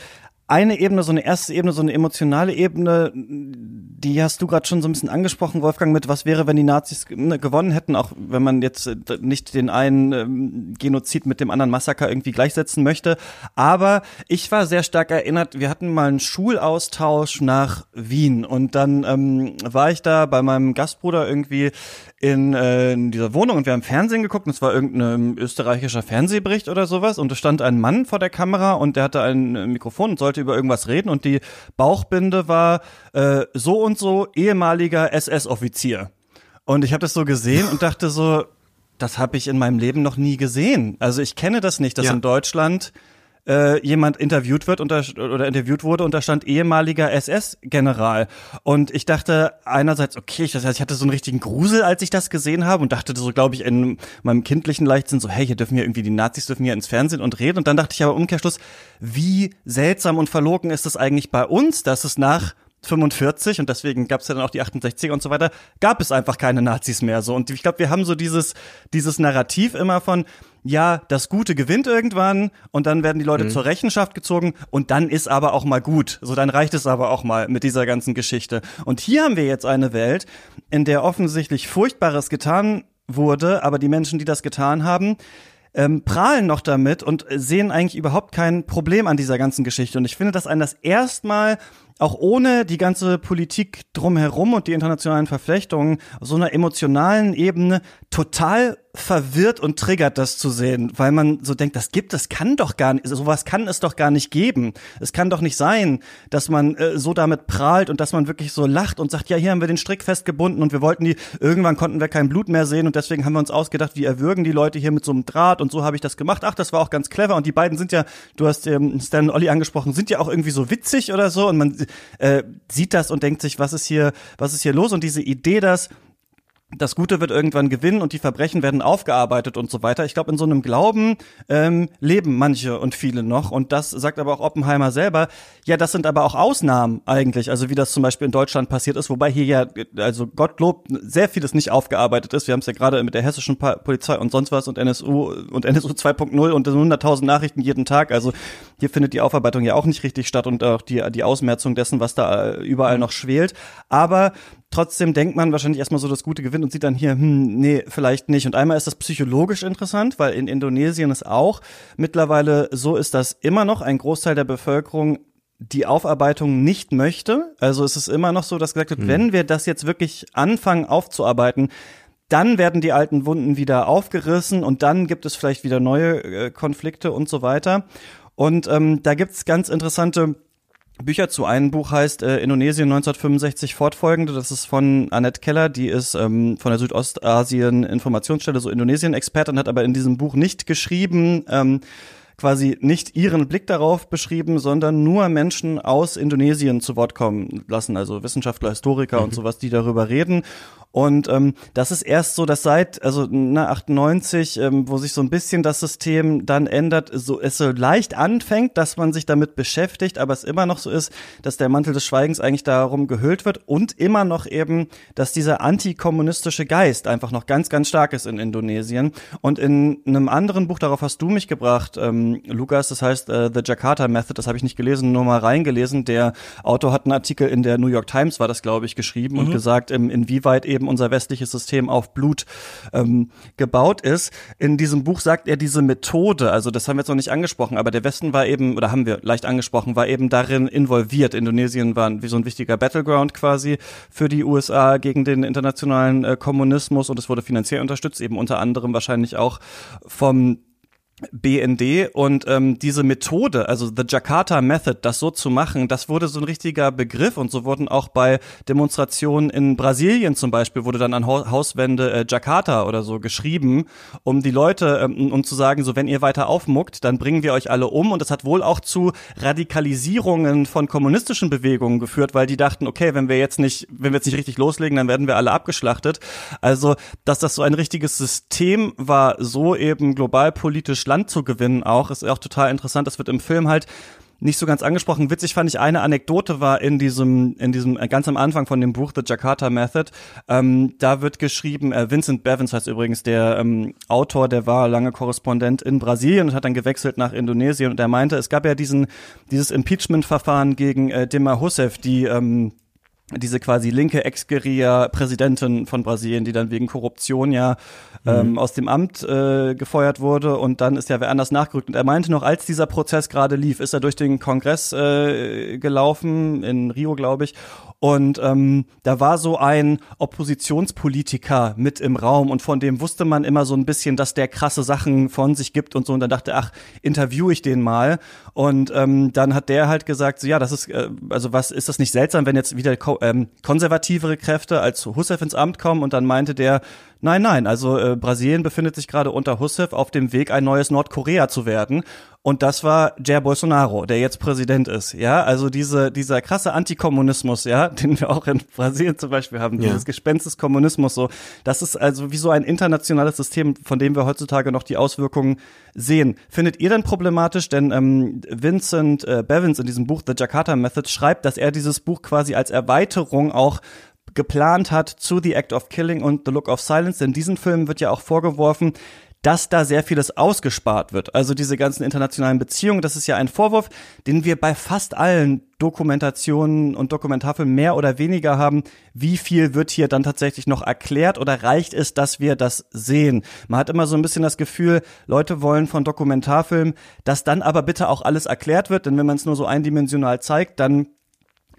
eine Ebene, so eine erste Ebene, so eine emotionale Ebene, die hast du gerade schon so ein bisschen angesprochen, Wolfgang, mit was wäre, wenn die Nazis ne, gewonnen hätten, auch wenn man jetzt äh, nicht den einen ähm, Genozid mit dem anderen Massaker irgendwie gleichsetzen möchte. Aber ich war sehr stark erinnert, wir hatten mal einen Schulaustausch nach Wien und dann ähm, war ich da bei meinem Gastbruder irgendwie in, äh, in dieser Wohnung und wir haben Fernsehen geguckt und es war irgendein österreichischer Fernsehbericht oder sowas und es stand ein Mann vor der Kamera und der hatte ein Mikrofon und sollte über irgendwas reden und die Bauchbinde war äh, so und so ehemaliger SS-Offizier. Und ich habe das so gesehen und dachte so, das habe ich in meinem Leben noch nie gesehen. Also ich kenne das nicht, dass ja. in Deutschland äh, jemand interviewt wird da, oder interviewt wurde und da stand ehemaliger SS-General. Und ich dachte einerseits, okay, ich, ich hatte so einen richtigen Grusel, als ich das gesehen habe und dachte so, glaube ich, in meinem kindlichen Leichtsinn so, hey, hier dürfen ja irgendwie die Nazis dürfen hier ins Fernsehen und reden. Und dann dachte ich aber Umkehrschluss, wie seltsam und verlogen ist es eigentlich bei uns, dass es nach 45 und deswegen gab es ja dann auch die 68er und so weiter, gab es einfach keine Nazis mehr so. Und ich glaube, wir haben so dieses, dieses Narrativ immer von, ja, das Gute gewinnt irgendwann und dann werden die Leute mhm. zur Rechenschaft gezogen und dann ist aber auch mal gut. So, dann reicht es aber auch mal mit dieser ganzen Geschichte. Und hier haben wir jetzt eine Welt, in der offensichtlich Furchtbares getan wurde, aber die Menschen, die das getan haben, ähm, prahlen noch damit und sehen eigentlich überhaupt kein Problem an dieser ganzen Geschichte. Und ich finde das ein das erstmal auch ohne die ganze Politik drumherum und die internationalen Verflechtungen, auf so einer emotionalen Ebene total verwirrt und triggert, das zu sehen, weil man so denkt, das gibt es, kann doch gar nicht, sowas kann es doch gar nicht geben. Es kann doch nicht sein, dass man äh, so damit prahlt und dass man wirklich so lacht und sagt, ja, hier haben wir den Strick festgebunden und wir wollten die, irgendwann konnten wir kein Blut mehr sehen und deswegen haben wir uns ausgedacht, wie erwürgen die Leute hier mit so einem Draht und so habe ich das gemacht. Ach, das war auch ganz clever und die beiden sind ja, du hast ähm, Stan und Olli angesprochen, sind ja auch irgendwie so witzig oder so und man äh, sieht das und denkt sich, was ist hier, was ist hier los und diese Idee, dass das Gute wird irgendwann gewinnen und die Verbrechen werden aufgearbeitet und so weiter. Ich glaube, in so einem Glauben ähm, leben manche und viele noch. Und das sagt aber auch Oppenheimer selber. Ja, das sind aber auch Ausnahmen eigentlich. Also wie das zum Beispiel in Deutschland passiert ist, wobei hier ja, also Gottlob, sehr vieles nicht aufgearbeitet ist. Wir haben es ja gerade mit der hessischen Polizei und sonst was und NSU und NSU 2.0 und 100.000 Nachrichten jeden Tag. Also hier findet die Aufarbeitung ja auch nicht richtig statt und auch die, die Ausmerzung dessen, was da überall noch schwelt. Aber Trotzdem denkt man wahrscheinlich erstmal so das Gute gewinnt und sieht dann hier, hm, nee, vielleicht nicht. Und einmal ist das psychologisch interessant, weil in Indonesien es auch mittlerweile so ist, dass immer noch ein Großteil der Bevölkerung die Aufarbeitung nicht möchte. Also es ist immer noch so, dass gesagt wird, hm. wenn wir das jetzt wirklich anfangen aufzuarbeiten, dann werden die alten Wunden wieder aufgerissen und dann gibt es vielleicht wieder neue äh, Konflikte und so weiter. Und ähm, da gibt's ganz interessante Bücher zu. Ein Buch heißt äh, Indonesien 1965 fortfolgende. Das ist von Annette Keller, die ist ähm, von der Südostasien Informationsstelle so Indonesien-Expertin, hat aber in diesem Buch nicht geschrieben, ähm, quasi nicht ihren Blick darauf beschrieben, sondern nur Menschen aus Indonesien zu Wort kommen lassen, also Wissenschaftler, Historiker mhm. und sowas, die darüber reden. Und ähm, das ist erst so, dass seit also na 98, ähm, wo sich so ein bisschen das System dann ändert, so es so leicht anfängt, dass man sich damit beschäftigt, aber es immer noch so ist, dass der Mantel des Schweigens eigentlich darum gehüllt wird und immer noch eben, dass dieser antikommunistische Geist einfach noch ganz, ganz stark ist in Indonesien. Und in einem anderen Buch, darauf hast du mich gebracht, ähm, Lukas, das heißt äh, The Jakarta Method, das habe ich nicht gelesen, nur mal reingelesen. Der Autor hat einen Artikel in der New York Times, war das glaube ich, geschrieben mhm. und gesagt, ähm, inwieweit eben eben unser westliches System auf Blut ähm, gebaut ist. In diesem Buch sagt er diese Methode, also das haben wir jetzt noch nicht angesprochen, aber der Westen war eben, oder haben wir leicht angesprochen, war eben darin involviert. Indonesien war wie so ein wichtiger Battleground quasi für die USA gegen den internationalen äh, Kommunismus und es wurde finanziell unterstützt, eben unter anderem wahrscheinlich auch vom BND und ähm, diese Methode, also the Jakarta Method, das so zu machen, das wurde so ein richtiger Begriff und so wurden auch bei Demonstrationen in Brasilien zum Beispiel wurde dann an Hauswände äh, Jakarta oder so geschrieben, um die Leute ähm, um zu sagen, so wenn ihr weiter aufmuckt, dann bringen wir euch alle um und das hat wohl auch zu Radikalisierungen von kommunistischen Bewegungen geführt, weil die dachten, okay, wenn wir jetzt nicht, wenn wir jetzt nicht richtig loslegen, dann werden wir alle abgeschlachtet. Also, dass das so ein richtiges System war, so eben globalpolitisch Land zu gewinnen auch, ist auch total interessant. Das wird im Film halt nicht so ganz angesprochen. Witzig fand ich eine Anekdote war in diesem, in diesem äh, ganz am Anfang von dem Buch The Jakarta Method. Ähm, da wird geschrieben, äh, Vincent Bevins heißt übrigens der ähm, Autor, der war lange Korrespondent in Brasilien und hat dann gewechselt nach Indonesien und er meinte, es gab ja diesen dieses Impeachment-Verfahren gegen äh, Dilma Rousseff, die ähm, diese quasi linke Ex-Guerilla-Präsidentin von Brasilien, die dann wegen Korruption ja ähm, mhm. aus dem Amt äh, gefeuert wurde und dann ist ja wer anders nachgerückt. Und er meinte noch, als dieser Prozess gerade lief, ist er durch den Kongress äh, gelaufen, in Rio, glaube ich, und ähm, da war so ein Oppositionspolitiker mit im Raum und von dem wusste man immer so ein bisschen, dass der krasse Sachen von sich gibt und so. Und dann dachte, ach, interview ich den mal. Und ähm, dann hat der halt gesagt, so ja, das ist, äh, also was ist das nicht seltsam, wenn jetzt wieder ähm, konservativere Kräfte als Hussein ins Amt kommen? Und dann meinte der, Nein, nein, also äh, Brasilien befindet sich gerade unter Hussein auf dem Weg, ein neues Nordkorea zu werden. Und das war Jair Bolsonaro, der jetzt Präsident ist. Ja, also diese, dieser krasse Antikommunismus, ja, den wir auch in Brasilien zum Beispiel haben, ja. dieses Gespenst des Kommunismus, so. Das ist also wie so ein internationales System, von dem wir heutzutage noch die Auswirkungen sehen. Findet ihr denn problematisch? Denn ähm, Vincent äh, Bevins in diesem Buch The Jakarta Method schreibt, dass er dieses Buch quasi als Erweiterung auch geplant hat zu The Act of Killing und The Look of Silence. Denn diesen Filmen wird ja auch vorgeworfen, dass da sehr vieles ausgespart wird. Also diese ganzen internationalen Beziehungen, das ist ja ein Vorwurf, den wir bei fast allen Dokumentationen und Dokumentarfilmen mehr oder weniger haben. Wie viel wird hier dann tatsächlich noch erklärt oder reicht es, dass wir das sehen? Man hat immer so ein bisschen das Gefühl, Leute wollen von Dokumentarfilmen, dass dann aber bitte auch alles erklärt wird, denn wenn man es nur so eindimensional zeigt, dann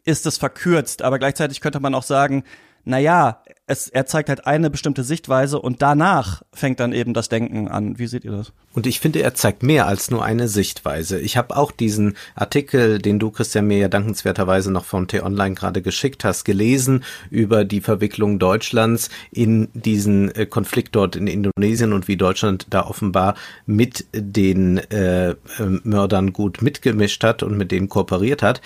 ist es verkürzt, aber gleichzeitig könnte man auch sagen, na ja, es, er zeigt halt eine bestimmte Sichtweise und danach fängt dann eben das Denken an. Wie seht ihr das? Und ich finde, er zeigt mehr als nur eine Sichtweise. Ich habe auch diesen Artikel, den du, Christian, mir ja dankenswerterweise noch von T-Online gerade geschickt hast, gelesen über die Verwicklung Deutschlands in diesen äh, Konflikt dort in Indonesien und wie Deutschland da offenbar mit den äh, äh, Mördern gut mitgemischt hat und mit denen kooperiert hat.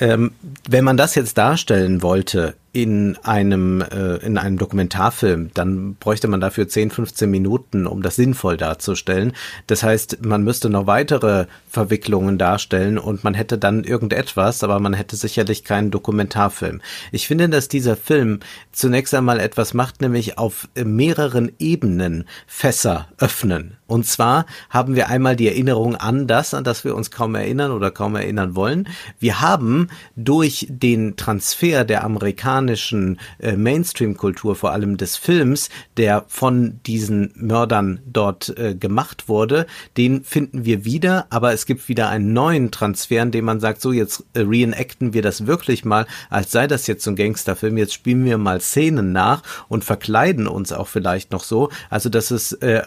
Ähm, wenn man das jetzt darstellen wollte in einem äh, in einem Dokumentarfilm, dann bräuchte man dafür 10, 15 Minuten, um das sinnvoll darzustellen. Das heißt, man müsste noch weitere Verwicklungen darstellen und man hätte dann irgendetwas, aber man hätte sicherlich keinen Dokumentarfilm. Ich finde, dass dieser Film zunächst einmal etwas macht, nämlich auf mehreren Ebenen Fässer öffnen. Und zwar haben wir einmal die Erinnerung an das, an das wir uns kaum erinnern oder kaum erinnern wollen. Wir haben durch den Transfer der amerikanischen äh, Mainstream-Kultur, vor allem des Films, der von diesen Mördern dort äh, gemacht wurde, den finden wir wieder, aber es gibt wieder einen neuen Transfer, in dem man sagt, so jetzt äh, reenacten wir das wirklich mal, als sei das jetzt so ein Gangsterfilm, jetzt spielen wir mal Szenen nach und verkleiden uns auch vielleicht noch so. Also das ist äh,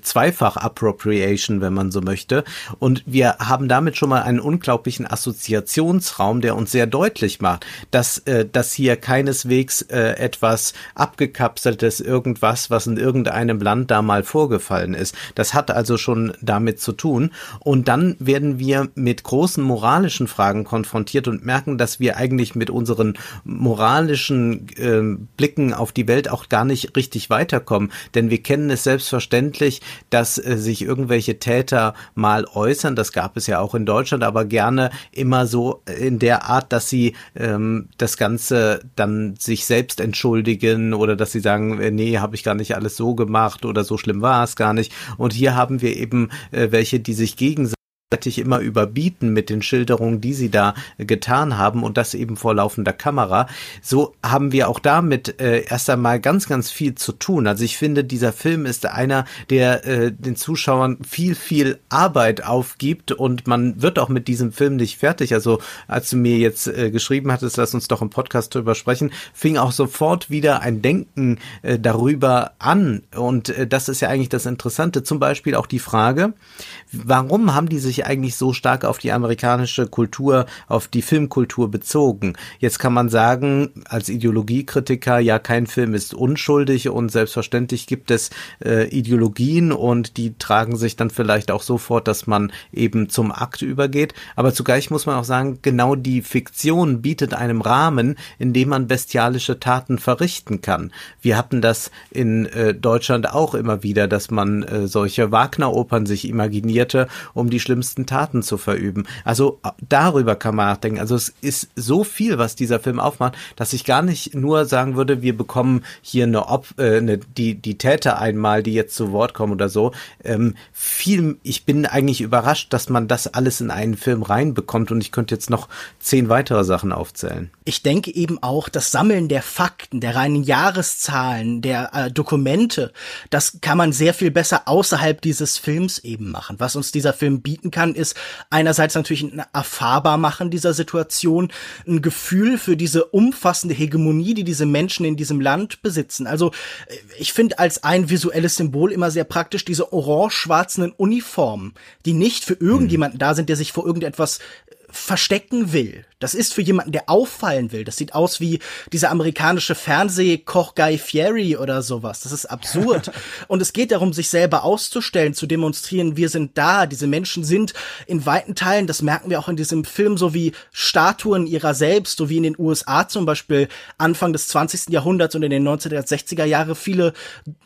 zweifach Dreifach Appropriation, wenn man so möchte. Und wir haben damit schon mal einen unglaublichen Assoziationsraum, der uns sehr deutlich macht, dass äh, dass hier keineswegs äh, etwas abgekapseltes irgendwas, was in irgendeinem Land da mal vorgefallen ist. Das hat also schon damit zu tun. Und dann werden wir mit großen moralischen Fragen konfrontiert und merken, dass wir eigentlich mit unseren moralischen äh, Blicken auf die Welt auch gar nicht richtig weiterkommen. Denn wir kennen es selbstverständlich, dass äh, sich irgendwelche Täter mal äußern. Das gab es ja auch in Deutschland, aber gerne immer so in der Art, dass sie ähm, das Ganze dann sich selbst entschuldigen oder dass sie sagen, äh, nee, habe ich gar nicht alles so gemacht oder so schlimm war es gar nicht. Und hier haben wir eben äh, welche, die sich gegenseitig immer überbieten mit den Schilderungen, die sie da getan haben und das eben vor laufender Kamera. So haben wir auch damit äh, erst einmal ganz, ganz viel zu tun. Also ich finde, dieser Film ist einer, der äh, den Zuschauern viel, viel Arbeit aufgibt und man wird auch mit diesem Film nicht fertig. Also als du mir jetzt äh, geschrieben hattest, lass uns doch im Podcast drüber sprechen, fing auch sofort wieder ein Denken äh, darüber an. Und äh, das ist ja eigentlich das Interessante. Zum Beispiel auch die Frage, warum haben die sich eigentlich so stark auf die amerikanische Kultur, auf die Filmkultur bezogen? Jetzt kann man sagen, als Ideologiekritiker, ja, kein Film ist unschuldig und selbstverständlich gibt es äh, Ideologien und die tragen sich dann vielleicht auch so fort, dass man eben zum Akt übergeht. Aber zugleich muss man auch sagen, genau die Fiktion bietet einem Rahmen, in dem man bestialische Taten verrichten kann. Wir hatten das in äh, Deutschland auch immer wieder, dass man äh, solche Wagner-Opern sich imaginierte, um die schlimmsten schlimmsten Taten zu verüben. Also darüber kann man nachdenken. Also es ist so viel, was dieser Film aufmacht, dass ich gar nicht nur sagen würde, wir bekommen hier eine, Op äh, eine die die Täter einmal, die jetzt zu Wort kommen oder so. Ähm, viel, ich bin eigentlich überrascht, dass man das alles in einen Film reinbekommt und ich könnte jetzt noch zehn weitere Sachen aufzählen. Ich denke eben auch, das Sammeln der Fakten, der reinen Jahreszahlen, der äh, Dokumente, das kann man sehr viel besser außerhalb dieses Films eben machen. Was uns dieser Film bieten kann, ist einerseits natürlich ein erfahrbar machen dieser Situation, ein Gefühl für diese umfassende Hegemonie, die diese Menschen in diesem Land besitzen. Also äh, ich finde als ein visuelles Symbol immer sehr praktisch diese orange-schwarzen Uniformen, die nicht für irgendjemanden da sind, der sich vor irgendetwas verstecken will. Das ist für jemanden, der auffallen will. Das sieht aus wie dieser amerikanische Fernsehkoch Guy Fieri oder sowas. Das ist absurd. und es geht darum, sich selber auszustellen, zu demonstrieren, wir sind da. Diese Menschen sind in weiten Teilen, das merken wir auch in diesem Film, so wie Statuen ihrer selbst, so wie in den USA zum Beispiel Anfang des 20. Jahrhunderts und in den 1960er Jahre viele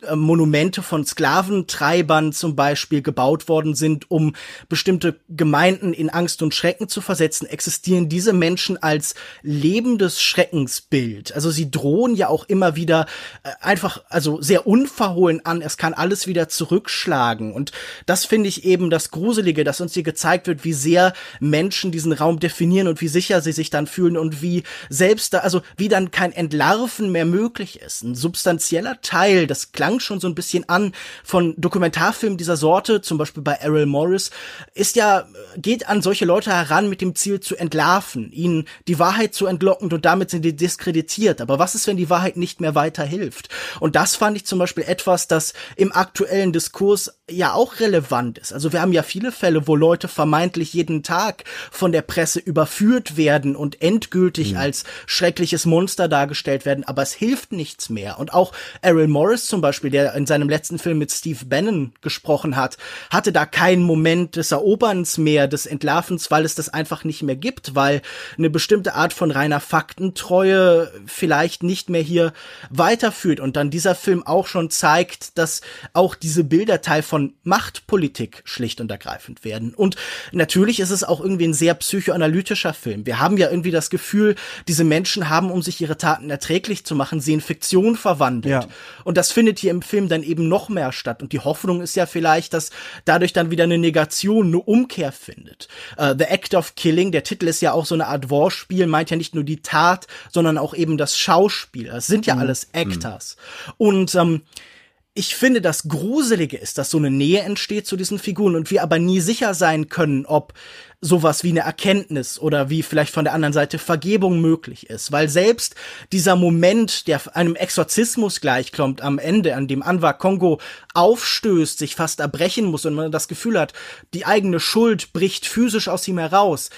äh, Monumente von Sklaventreibern zum Beispiel gebaut worden sind, um bestimmte Gemeinden in Angst und Schrecken zu versetzen, existieren diese Menschen als lebendes Schreckensbild. Also sie drohen ja auch immer wieder äh, einfach, also sehr unverhohlen an, es kann alles wieder zurückschlagen. Und das finde ich eben das Gruselige, dass uns hier gezeigt wird, wie sehr Menschen diesen Raum definieren und wie sicher sie sich dann fühlen und wie selbst da, also wie dann kein Entlarven mehr möglich ist. Ein substanzieller Teil, das klang schon so ein bisschen an von Dokumentarfilmen dieser Sorte, zum Beispiel bei Errol Morris, ist ja, geht an solche Leute heran mit dem Ziel zu entlarven, ihnen die Wahrheit zu entlocken und damit sind die diskreditiert. Aber was ist, wenn die Wahrheit nicht mehr weiterhilft? Und das fand ich zum Beispiel etwas, das im aktuellen Diskurs ja auch relevant ist. Also wir haben ja viele Fälle, wo Leute vermeintlich jeden Tag von der Presse überführt werden und endgültig mhm. als schreckliches Monster dargestellt werden, aber es hilft nichts mehr. Und auch Errol Morris zum Beispiel, der in seinem letzten Film mit Steve Bannon gesprochen hat, hatte da keinen Moment des Eroberns mehr, des Entlarvens, weil es das einfach nicht mehr gibt, weil eine bestimmte Art von reiner Faktentreue vielleicht nicht mehr hier weiterführt und dann dieser Film auch schon zeigt, dass auch diese Bilder Teil von Machtpolitik schlicht und ergreifend werden. Und natürlich ist es auch irgendwie ein sehr psychoanalytischer Film. Wir haben ja irgendwie das Gefühl, diese Menschen haben, um sich ihre Taten erträglich zu machen, sie in Fiktion verwandelt. Ja. Und das findet hier im Film dann eben noch mehr statt. Und die Hoffnung ist ja vielleicht, dass dadurch dann wieder eine Negation, eine Umkehr findet. Uh, The Act of Killing, der Titel ist ja auch so eine Art Wortspiel, meint ja nicht nur die Tat, sondern auch eben das Schauspiel. Das sind ja mhm. alles Actors. Mhm. Und ähm, ich finde, das Gruselige ist, dass so eine Nähe entsteht zu diesen Figuren und wir aber nie sicher sein können, ob sowas wie eine Erkenntnis oder wie vielleicht von der anderen Seite Vergebung möglich ist. Weil selbst dieser Moment, der einem Exorzismus gleichkommt am Ende, an dem Anwar Kongo aufstößt, sich fast erbrechen muss und man das Gefühl hat, die eigene Schuld bricht physisch aus ihm heraus.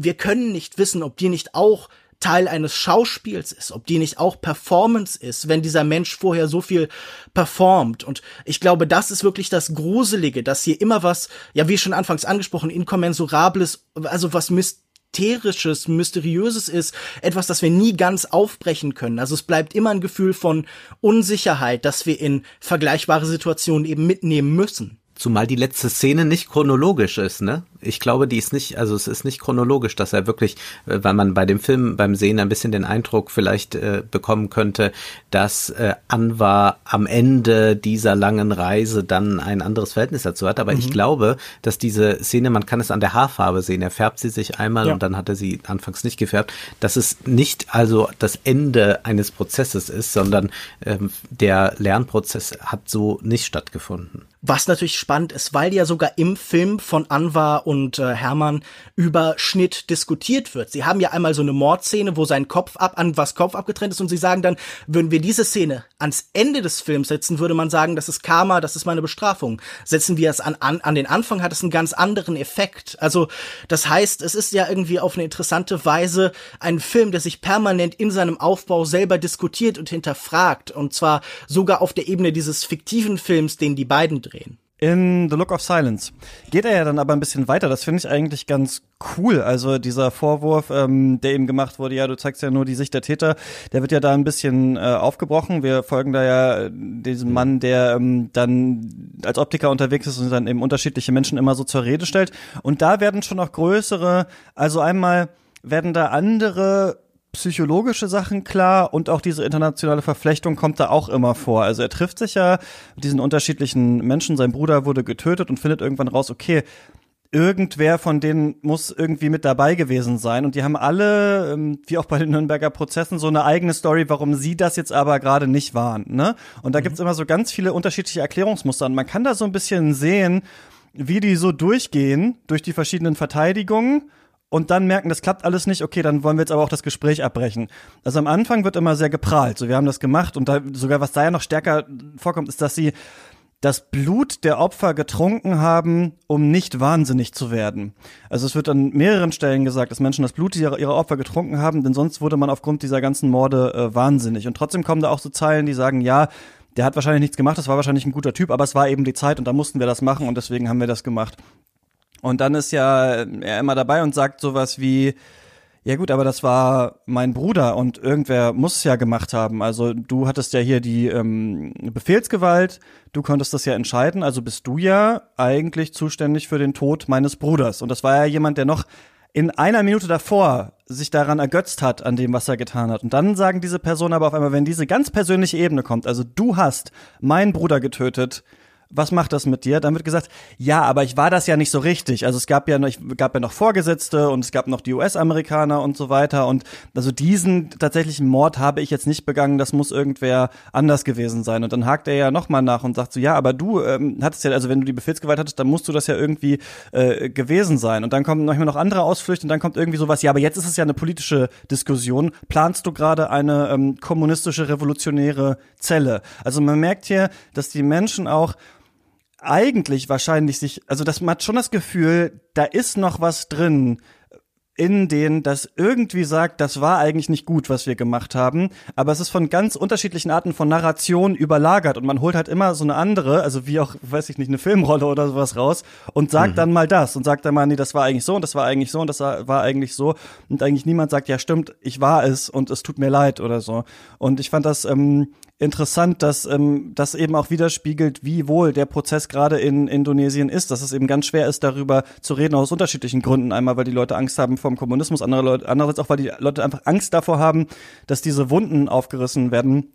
Wir können nicht wissen, ob die nicht auch Teil eines Schauspiels ist, ob die nicht auch Performance ist, wenn dieser Mensch vorher so viel performt. Und ich glaube, das ist wirklich das Gruselige, dass hier immer was, ja, wie schon anfangs angesprochen, inkommensurables, also was Mysterisches, Mysteriöses ist, etwas, das wir nie ganz aufbrechen können. Also es bleibt immer ein Gefühl von Unsicherheit, das wir in vergleichbare Situationen eben mitnehmen müssen. Zumal die letzte Szene nicht chronologisch ist, ne? Ich glaube, die ist nicht, also es ist nicht chronologisch, dass er wirklich, äh, weil man bei dem Film beim Sehen ein bisschen den Eindruck vielleicht äh, bekommen könnte, dass äh, Anwar am Ende dieser langen Reise dann ein anderes Verhältnis dazu hat. Aber mhm. ich glaube, dass diese Szene, man kann es an der Haarfarbe sehen, er färbt sie sich einmal ja. und dann hat er sie anfangs nicht gefärbt, dass es nicht also das Ende eines Prozesses ist, sondern ähm, der Lernprozess hat so nicht stattgefunden. Was natürlich spannend ist, weil ja sogar im Film von Anwar und äh, Hermann über Schnitt diskutiert wird. Sie haben ja einmal so eine Mordszene, wo sein Kopf ab, an was Kopf abgetrennt ist und sie sagen dann, würden wir diese Szene ans Ende des Films setzen, würde man sagen, das ist Karma, das ist meine Bestrafung. Setzen wir es an, an, an den Anfang, hat es einen ganz anderen Effekt. Also, das heißt, es ist ja irgendwie auf eine interessante Weise ein Film, der sich permanent in seinem Aufbau selber diskutiert und hinterfragt. Und zwar sogar auf der Ebene dieses fiktiven Films, den die beiden drehen. In The Look of Silence geht er ja dann aber ein bisschen weiter. Das finde ich eigentlich ganz cool. Also dieser Vorwurf, ähm, der ihm gemacht wurde, ja, du zeigst ja nur die Sicht der Täter, der wird ja da ein bisschen äh, aufgebrochen. Wir folgen da ja diesem Mann, der ähm, dann als Optiker unterwegs ist und dann eben unterschiedliche Menschen immer so zur Rede stellt. Und da werden schon noch größere, also einmal werden da andere psychologische Sachen klar und auch diese internationale Verflechtung kommt da auch immer vor. Also er trifft sich ja mit diesen unterschiedlichen Menschen, sein Bruder wurde getötet und findet irgendwann raus, okay, irgendwer von denen muss irgendwie mit dabei gewesen sein. Und die haben alle, ähm, wie auch bei den Nürnberger Prozessen, so eine eigene Story, warum sie das jetzt aber gerade nicht waren. Ne? Und da mhm. gibt's immer so ganz viele unterschiedliche Erklärungsmuster. Und man kann da so ein bisschen sehen, wie die so durchgehen durch die verschiedenen Verteidigungen und dann merken, das klappt alles nicht, okay, dann wollen wir jetzt aber auch das Gespräch abbrechen. Also am Anfang wird immer sehr geprahlt, so wir haben das gemacht und da sogar was da ja noch stärker vorkommt, ist, dass sie das Blut der Opfer getrunken haben, um nicht wahnsinnig zu werden. Also es wird an mehreren Stellen gesagt, dass Menschen das Blut ihrer, ihrer Opfer getrunken haben, denn sonst wurde man aufgrund dieser ganzen Morde äh, wahnsinnig. Und trotzdem kommen da auch so Zeilen, die sagen, ja, der hat wahrscheinlich nichts gemacht, das war wahrscheinlich ein guter Typ, aber es war eben die Zeit und da mussten wir das machen und deswegen haben wir das gemacht. Und dann ist ja er immer dabei und sagt sowas wie, ja gut, aber das war mein Bruder und irgendwer muss es ja gemacht haben. Also du hattest ja hier die ähm, Befehlsgewalt, du konntest das ja entscheiden, also bist du ja eigentlich zuständig für den Tod meines Bruders. Und das war ja jemand, der noch in einer Minute davor sich daran ergötzt hat, an dem, was er getan hat. Und dann sagen diese Personen aber auf einmal, wenn diese ganz persönliche Ebene kommt, also du hast meinen Bruder getötet, was macht das mit dir? Dann wird gesagt, ja, aber ich war das ja nicht so richtig. Also es gab ja noch, ich gab ja noch Vorgesetzte und es gab noch die US-Amerikaner und so weiter. Und also diesen tatsächlichen Mord habe ich jetzt nicht begangen, das muss irgendwer anders gewesen sein. Und dann hakt er ja nochmal nach und sagt so, ja, aber du ähm, hattest ja, also wenn du die Befehlsgewalt hattest, dann musst du das ja irgendwie äh, gewesen sein. Und dann kommen manchmal noch andere Ausflüchte und dann kommt irgendwie sowas, ja, aber jetzt ist es ja eine politische Diskussion. Planst du gerade eine ähm, kommunistische revolutionäre Zelle? Also man merkt hier, dass die Menschen auch eigentlich wahrscheinlich sich, also das man hat schon das Gefühl, da ist noch was drin, in denen das irgendwie sagt, das war eigentlich nicht gut, was wir gemacht haben, aber es ist von ganz unterschiedlichen Arten von Narration überlagert und man holt halt immer so eine andere, also wie auch, weiß ich nicht, eine Filmrolle oder sowas raus und sagt mhm. dann mal das und sagt dann mal, nee, das war eigentlich so und das war eigentlich so und das war eigentlich so und eigentlich niemand sagt, ja stimmt, ich war es und es tut mir leid oder so. Und ich fand das ähm, interessant, dass ähm, das eben auch widerspiegelt, wie wohl der Prozess gerade in Indonesien ist, dass es eben ganz schwer ist, darüber zu reden, aus unterschiedlichen Gründen. Einmal, weil die Leute Angst haben vom Kommunismus, andere Leute, andererseits auch, weil die Leute einfach Angst davor haben, dass diese Wunden aufgerissen werden,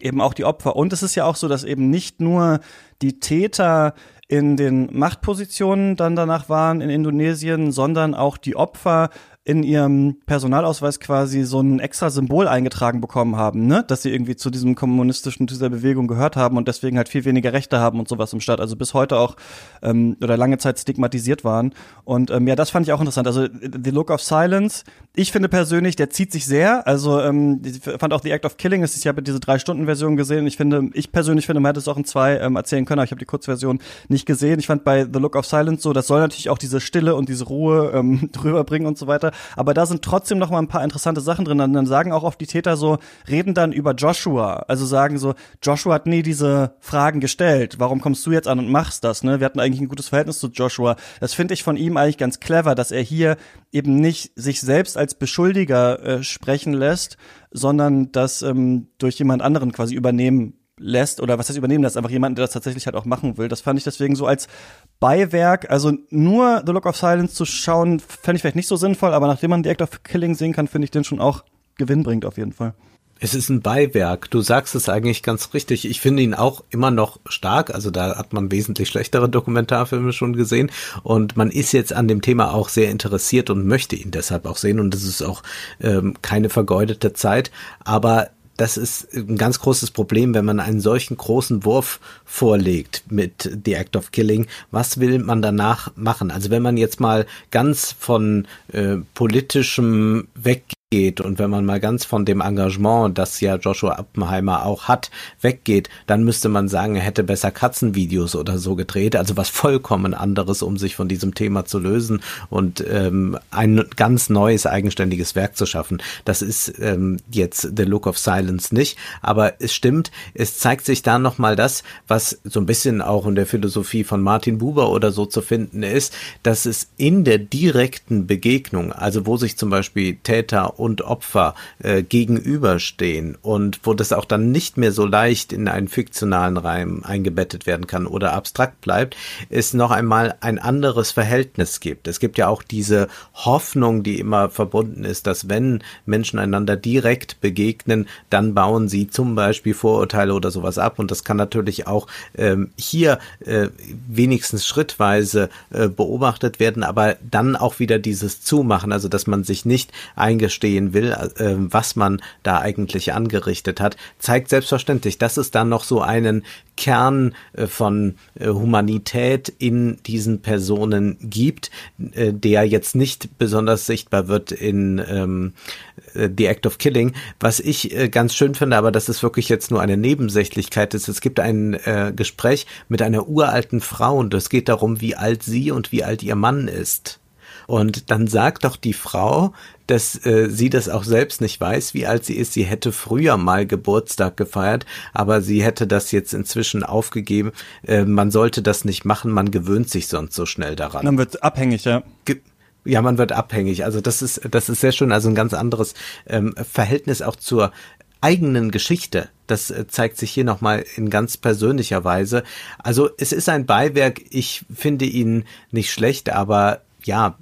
eben auch die Opfer. Und es ist ja auch so, dass eben nicht nur die Täter in den Machtpositionen dann danach waren in Indonesien, sondern auch die Opfer in ihrem Personalausweis quasi so ein extra Symbol eingetragen bekommen haben, ne? Dass sie irgendwie zu diesem kommunistischen, dieser Bewegung gehört haben und deswegen halt viel weniger Rechte haben und sowas im Staat. Also bis heute auch ähm, oder lange Zeit stigmatisiert waren. Und ähm, ja, das fand ich auch interessant. Also The Look of Silence, ich finde persönlich, der zieht sich sehr. Also ähm, ich fand auch The Act of Killing, ich habe diese drei Stunden Version gesehen. Ich finde, ich persönlich finde, man hätte es auch in zwei ähm, erzählen können, aber ich habe die Kurzversion nicht gesehen. Ich fand bei The Look of Silence so, das soll natürlich auch diese Stille und diese Ruhe ähm, drüber bringen und so weiter aber da sind trotzdem noch mal ein paar interessante Sachen drin. Dann, dann sagen auch oft die Täter so, reden dann über Joshua, also sagen so, Joshua hat nie diese Fragen gestellt. Warum kommst du jetzt an und machst das? Ne? Wir hatten eigentlich ein gutes Verhältnis zu Joshua. Das finde ich von ihm eigentlich ganz clever, dass er hier eben nicht sich selbst als Beschuldiger äh, sprechen lässt, sondern das ähm, durch jemand anderen quasi übernehmen lässt oder was heißt übernehmen lässt, einfach jemanden, der das tatsächlich halt auch machen will. Das fand ich deswegen so als Beiwerk, also nur The Look of Silence zu schauen, fände ich vielleicht nicht so sinnvoll, aber nachdem man The Act of Killing sehen kann, finde ich den schon auch gewinnbringend auf jeden Fall. Es ist ein Beiwerk. Du sagst es eigentlich ganz richtig. Ich finde ihn auch immer noch stark. Also da hat man wesentlich schlechtere Dokumentarfilme schon gesehen. Und man ist jetzt an dem Thema auch sehr interessiert und möchte ihn deshalb auch sehen. Und das ist auch ähm, keine vergeudete Zeit. Aber das ist ein ganz großes Problem, wenn man einen solchen großen Wurf vorlegt mit The Act of Killing. Was will man danach machen? Also wenn man jetzt mal ganz von äh, politischem weggeht, geht und wenn man mal ganz von dem Engagement, das ja Joshua Oppenheimer auch hat, weggeht, dann müsste man sagen, er hätte besser Katzenvideos oder so gedreht, also was vollkommen anderes, um sich von diesem Thema zu lösen und ähm, ein ganz neues eigenständiges Werk zu schaffen. Das ist ähm, jetzt The Look of Silence nicht, aber es stimmt, es zeigt sich da nochmal das, was so ein bisschen auch in der Philosophie von Martin Buber oder so zu finden ist, dass es in der direkten Begegnung, also wo sich zum Beispiel Täter und Opfer äh, gegenüberstehen und wo das auch dann nicht mehr so leicht in einen fiktionalen Reim eingebettet werden kann oder abstrakt bleibt, es noch einmal ein anderes Verhältnis gibt. Es gibt ja auch diese Hoffnung, die immer verbunden ist, dass wenn Menschen einander direkt begegnen, dann bauen sie zum Beispiel Vorurteile oder sowas ab und das kann natürlich auch ähm, hier äh, wenigstens schrittweise äh, beobachtet werden, aber dann auch wieder dieses Zumachen, also dass man sich nicht eingesteht, sehen will, äh, was man da eigentlich angerichtet hat, zeigt selbstverständlich, dass es dann noch so einen Kern äh, von äh, Humanität in diesen Personen gibt, äh, der jetzt nicht besonders sichtbar wird in ähm, äh, The Act of Killing. Was ich äh, ganz schön finde, aber das ist wirklich jetzt nur eine Nebensächlichkeit, ist, es gibt ein Gespräch mit einer uralten Frau und es geht darum, wie alt sie und wie alt ihr Mann ist. Und dann sagt doch die Frau, dass äh, sie das auch selbst nicht weiß, wie alt sie ist. Sie hätte früher mal Geburtstag gefeiert, aber sie hätte das jetzt inzwischen aufgegeben. Äh, man sollte das nicht machen, man gewöhnt sich sonst so schnell daran. Man wird abhängig, ja. Ge ja, man wird abhängig. Also das ist, das ist sehr schön. Also ein ganz anderes ähm, Verhältnis auch zur eigenen Geschichte. Das äh, zeigt sich hier nochmal in ganz persönlicher Weise. Also es ist ein Beiwerk. Ich finde ihn nicht schlecht, aber ja,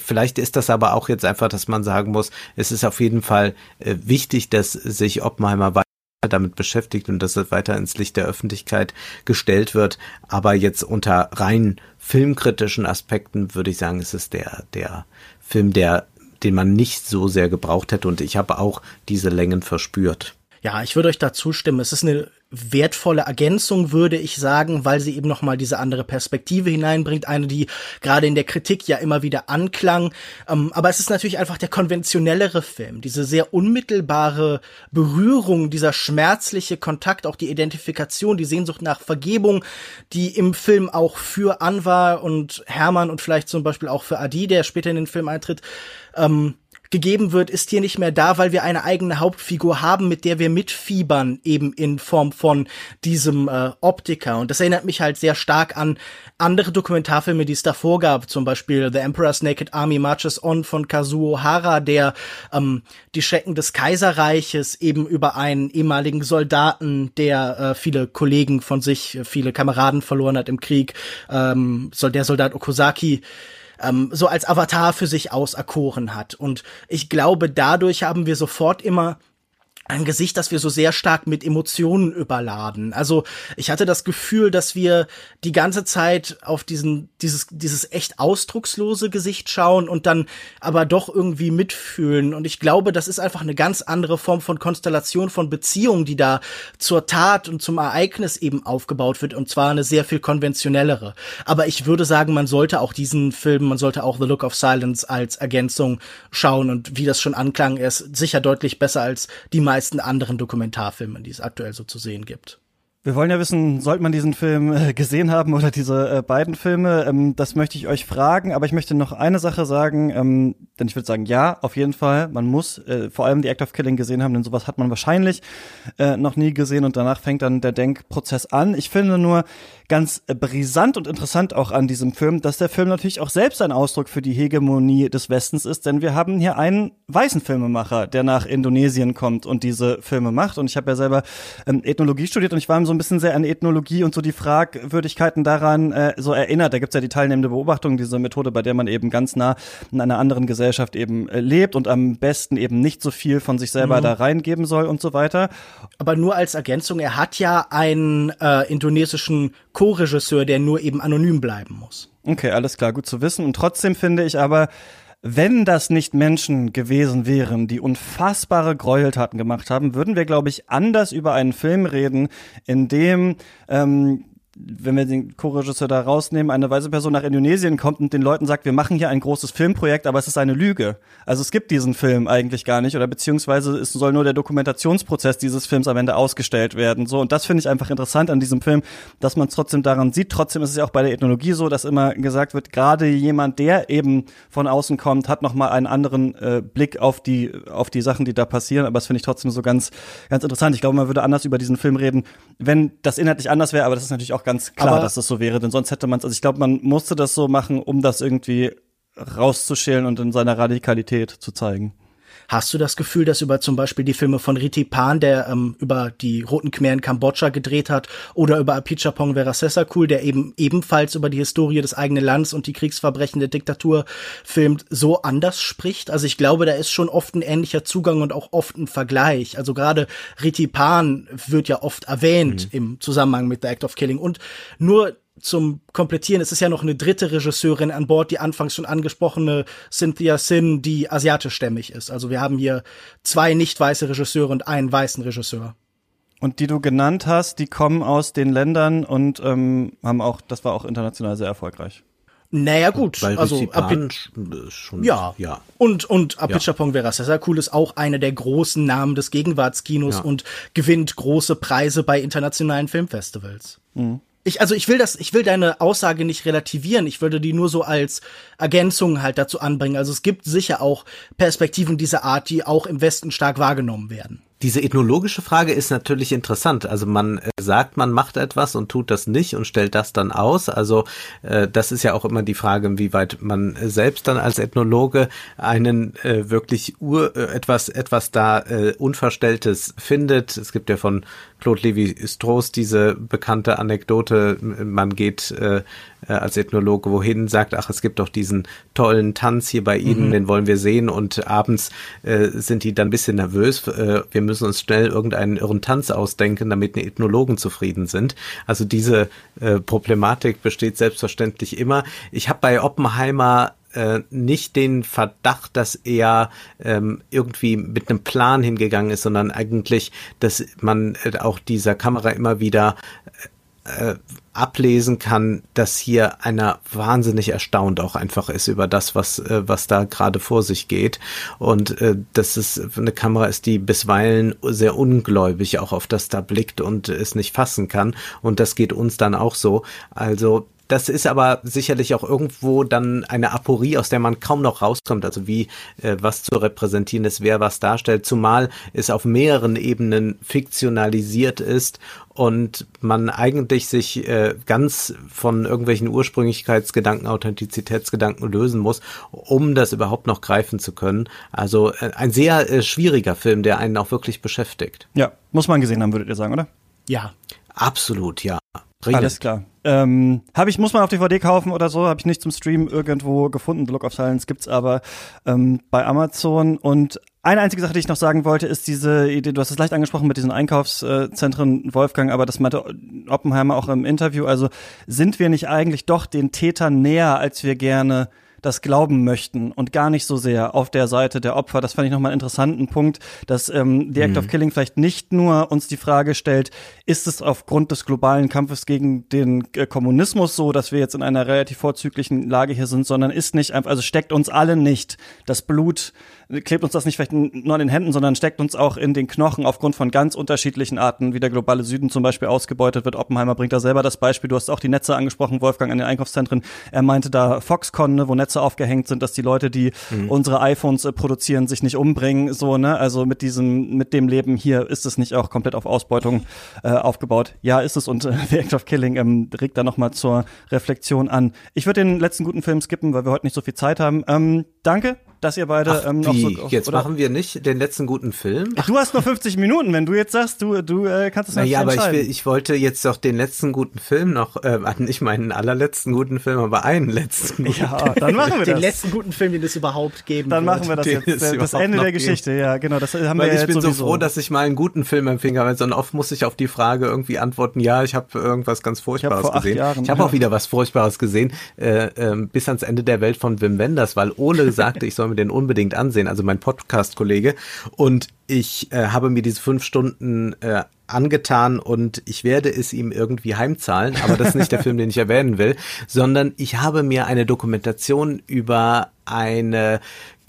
vielleicht ist das aber auch jetzt einfach, dass man sagen muss, es ist auf jeden Fall äh, wichtig, dass sich Oppenheimer weiter damit beschäftigt und dass es weiter ins Licht der Öffentlichkeit gestellt wird. Aber jetzt unter rein filmkritischen Aspekten würde ich sagen, es ist der, der Film, der, den man nicht so sehr gebraucht hätte. Und ich habe auch diese Längen verspürt. Ja, ich würde euch da zustimmen. Es ist eine wertvolle Ergänzung, würde ich sagen, weil sie eben nochmal diese andere Perspektive hineinbringt, eine, die gerade in der Kritik ja immer wieder anklang. Ähm, aber es ist natürlich einfach der konventionellere Film, diese sehr unmittelbare Berührung, dieser schmerzliche Kontakt, auch die Identifikation, die Sehnsucht nach Vergebung, die im Film auch für Anwar und Hermann und vielleicht zum Beispiel auch für Adi, der später in den Film eintritt, ähm, gegeben wird, ist hier nicht mehr da, weil wir eine eigene Hauptfigur haben, mit der wir mitfiebern, eben in Form von diesem äh, Optiker. Und das erinnert mich halt sehr stark an andere Dokumentarfilme, die es davor gab, zum Beispiel The Emperor's Naked Army Marches On von Kazuo Hara, der ähm, die Schrecken des Kaiserreiches eben über einen ehemaligen Soldaten, der äh, viele Kollegen von sich, viele Kameraden verloren hat im Krieg, ähm, soll der Soldat Okosaki ähm, so als Avatar für sich auserkoren hat. Und ich glaube, dadurch haben wir sofort immer ein Gesicht, das wir so sehr stark mit Emotionen überladen. Also ich hatte das Gefühl, dass wir die ganze Zeit auf diesen dieses dieses echt ausdruckslose Gesicht schauen und dann aber doch irgendwie mitfühlen. Und ich glaube, das ist einfach eine ganz andere Form von Konstellation von Beziehung, die da zur Tat und zum Ereignis eben aufgebaut wird. Und zwar eine sehr viel konventionellere. Aber ich würde sagen, man sollte auch diesen Film, man sollte auch The Look of Silence als Ergänzung schauen. Und wie das schon anklang, er ist sicher deutlich besser als die meisten anderen Dokumentarfilmen, die es aktuell so zu sehen gibt. Wir wollen ja wissen, sollte man diesen Film äh, gesehen haben oder diese äh, beiden Filme? Ähm, das möchte ich euch fragen, aber ich möchte noch eine Sache sagen, ähm, denn ich würde sagen, ja, auf jeden Fall, man muss äh, vor allem die Act of Killing gesehen haben, denn sowas hat man wahrscheinlich noch nie gesehen und danach fängt dann der Denkprozess an. Ich finde nur ganz brisant und interessant auch an diesem Film, dass der Film natürlich auch selbst ein Ausdruck für die Hegemonie des Westens ist, denn wir haben hier einen weißen Filmemacher, der nach Indonesien kommt und diese Filme macht und ich habe ja selber ähm, Ethnologie studiert und ich war so ein bisschen sehr an Ethnologie und so die Fragwürdigkeiten daran äh, so erinnert. Da gibt's ja die teilnehmende Beobachtung, diese Methode, bei der man eben ganz nah in einer anderen Gesellschaft eben äh, lebt und am besten eben nicht so viel von sich selber mhm. da reingeben soll und so weiter. Aber nur als Ergänzung, er hat ja einen äh, indonesischen Co-Regisseur, der nur eben anonym bleiben muss. Okay, alles klar, gut zu wissen. Und trotzdem finde ich aber, wenn das nicht Menschen gewesen wären, die unfassbare Gräueltaten gemacht haben, würden wir, glaube ich, anders über einen Film reden, in dem ähm, wenn wir den Co-Regisseur da rausnehmen, eine weiße Person nach Indonesien kommt und den Leuten sagt, wir machen hier ein großes Filmprojekt, aber es ist eine Lüge. Also es gibt diesen Film eigentlich gar nicht oder beziehungsweise es soll nur der Dokumentationsprozess dieses Films am Ende ausgestellt werden. So und das finde ich einfach interessant an diesem Film, dass man es trotzdem daran sieht. Trotzdem ist es ja auch bei der Ethnologie so, dass immer gesagt wird, gerade jemand, der eben von außen kommt, hat noch mal einen anderen äh, Blick auf die auf die Sachen, die da passieren. Aber das finde ich trotzdem so ganz ganz interessant. Ich glaube, man würde anders über diesen Film reden, wenn das inhaltlich anders wäre. Aber das ist natürlich auch auch ganz klar, Aber dass das so wäre, denn sonst hätte man es, also ich glaube, man musste das so machen, um das irgendwie rauszuschälen und in seiner Radikalität zu zeigen. Hast du das Gefühl, dass über zum Beispiel die Filme von Riti Pan, der ähm, über die Roten Khmer in Kambodscha gedreht hat, oder über Apichapong Verasesakul, der eben ebenfalls über die Historie des eigenen Landes und die Kriegsverbrechen der Diktatur filmt, so anders spricht? Also ich glaube, da ist schon oft ein ähnlicher Zugang und auch oft ein Vergleich. Also gerade Riti Pan wird ja oft erwähnt mhm. im Zusammenhang mit The Act of Killing und nur zum Komplettieren, es ist ja noch eine dritte Regisseurin an Bord, die anfangs schon angesprochene Cynthia Sin, die asiatischstämmig ist. Also wir haben hier zwei nicht weiße Regisseure und einen weißen Regisseur. Und die du genannt hast, die kommen aus den Ländern und ähm, haben auch, das war auch international sehr erfolgreich. Naja, gut. Weil also Apit schon, ja. ja. Und, und Apichatpong ja. Verasesa Cool ist auch einer der großen Namen des Gegenwartskinos ja. und gewinnt große Preise bei internationalen Filmfestivals. Mhm ich, also ich will das, ich will deine Aussage nicht relativieren. Ich würde die nur so als Ergänzung halt dazu anbringen. Also es gibt sicher auch Perspektiven dieser Art, die auch im Westen stark wahrgenommen werden. Diese ethnologische Frage ist natürlich interessant. Also man äh, sagt, man macht etwas und tut das nicht und stellt das dann aus. Also äh, das ist ja auch immer die Frage, inwieweit man selbst dann als Ethnologe einen äh, wirklich ur äh, etwas etwas da äh, unverstelltes findet. Es gibt ja von Claude Lévi-Strauss diese bekannte Anekdote, man geht äh, äh, als Ethnologe wohin, sagt, ach, es gibt doch diesen tollen Tanz hier bei Ihnen, mhm. den wollen wir sehen und abends äh, sind die dann ein bisschen nervös. Äh, wir müssen uns schnell irgendeinen irren Tanz ausdenken, damit die Ethnologen zufrieden sind. Also diese äh, Problematik besteht selbstverständlich immer. Ich habe bei Oppenheimer äh, nicht den Verdacht, dass er ähm, irgendwie mit einem Plan hingegangen ist, sondern eigentlich, dass man äh, auch dieser Kamera immer wieder äh, ablesen kann, dass hier einer wahnsinnig erstaunt auch einfach ist über das, was, äh, was da gerade vor sich geht. Und äh, dass es eine Kamera ist, die bisweilen sehr ungläubig auch auf das da blickt und es nicht fassen kann. Und das geht uns dann auch so. Also das ist aber sicherlich auch irgendwo dann eine Aporie, aus der man kaum noch rauskommt. Also wie äh, was zu repräsentieren ist, wer was darstellt, zumal es auf mehreren Ebenen fiktionalisiert ist und man eigentlich sich äh, ganz von irgendwelchen Ursprünglichkeitsgedanken, Authentizitätsgedanken lösen muss, um das überhaupt noch greifen zu können. Also äh, ein sehr äh, schwieriger Film, der einen auch wirklich beschäftigt. Ja, muss man gesehen haben, würdet ihr sagen, oder? Ja. Absolut, ja. Redet. Alles klar. Ähm, habe ich, muss man auf DVD kaufen oder so, habe ich nicht zum Stream irgendwo gefunden. The Look of Silence gibt's aber ähm, bei Amazon. Und eine einzige Sache, die ich noch sagen wollte, ist diese Idee, du hast es leicht angesprochen mit diesen Einkaufszentren, Wolfgang, aber das meinte Oppenheimer auch im Interview. Also sind wir nicht eigentlich doch den Tätern näher, als wir gerne das glauben möchten und gar nicht so sehr auf der Seite der Opfer. Das fand ich nochmal einen interessanten Punkt, dass ähm, The Act mhm. of Killing vielleicht nicht nur uns die Frage stellt, ist es aufgrund des globalen Kampfes gegen den äh, Kommunismus so, dass wir jetzt in einer relativ vorzüglichen Lage hier sind, sondern ist nicht einfach, also steckt uns alle nicht das Blut klebt uns das nicht vielleicht nur an den Händen, sondern steckt uns auch in den Knochen aufgrund von ganz unterschiedlichen Arten, wie der globale Süden zum Beispiel ausgebeutet wird. Oppenheimer bringt da selber das Beispiel. Du hast auch die Netze angesprochen, Wolfgang, an den Einkaufszentren. Er meinte da Foxconn, ne, wo Netze aufgehängt sind, dass die Leute, die mhm. unsere iPhones äh, produzieren, sich nicht umbringen. So, ne? Also mit diesem, mit dem Leben hier ist es nicht auch komplett auf Ausbeutung äh, aufgebaut. Ja, ist es und äh, The Act of Killing ähm, regt da nochmal zur Reflexion an. Ich würde den letzten guten Film skippen, weil wir heute nicht so viel Zeit haben. Ähm, danke dass ihr beide Ach, ähm, noch wie? so. Jetzt oder? machen wir nicht den letzten guten Film. Ach, du hast nur 50 Minuten, wenn du jetzt sagst, du, du äh, kannst es nicht Ja, aber ich, will, ich wollte jetzt doch den letzten guten Film noch, äh, nicht meinen allerletzten guten Film, aber einen letzten guten Ja, dann machen wir den das. Den letzten guten Film, den es überhaupt geben Dann wird. machen wir das den jetzt. Das Ende der Geschichte, geben. ja, genau. Das haben Weil wir ich bin sowieso. so froh, dass ich mal einen guten Film empfing habe, sondern oft muss ich auf die Frage irgendwie antworten, ja, ich habe irgendwas ganz Furchtbares ich gesehen. Jahren, ich habe ja. auch wieder was Furchtbares gesehen, äh, äh, bis ans Ende der Welt von Wim Wenders, weil Ole sagte, ich soll mir den unbedingt ansehen also mein Podcast-Kollege. Und ich äh, habe mir diese fünf Stunden äh, angetan und ich werde es ihm irgendwie heimzahlen, aber das ist nicht der Film, den ich erwähnen will, sondern ich habe mir eine Dokumentation über eine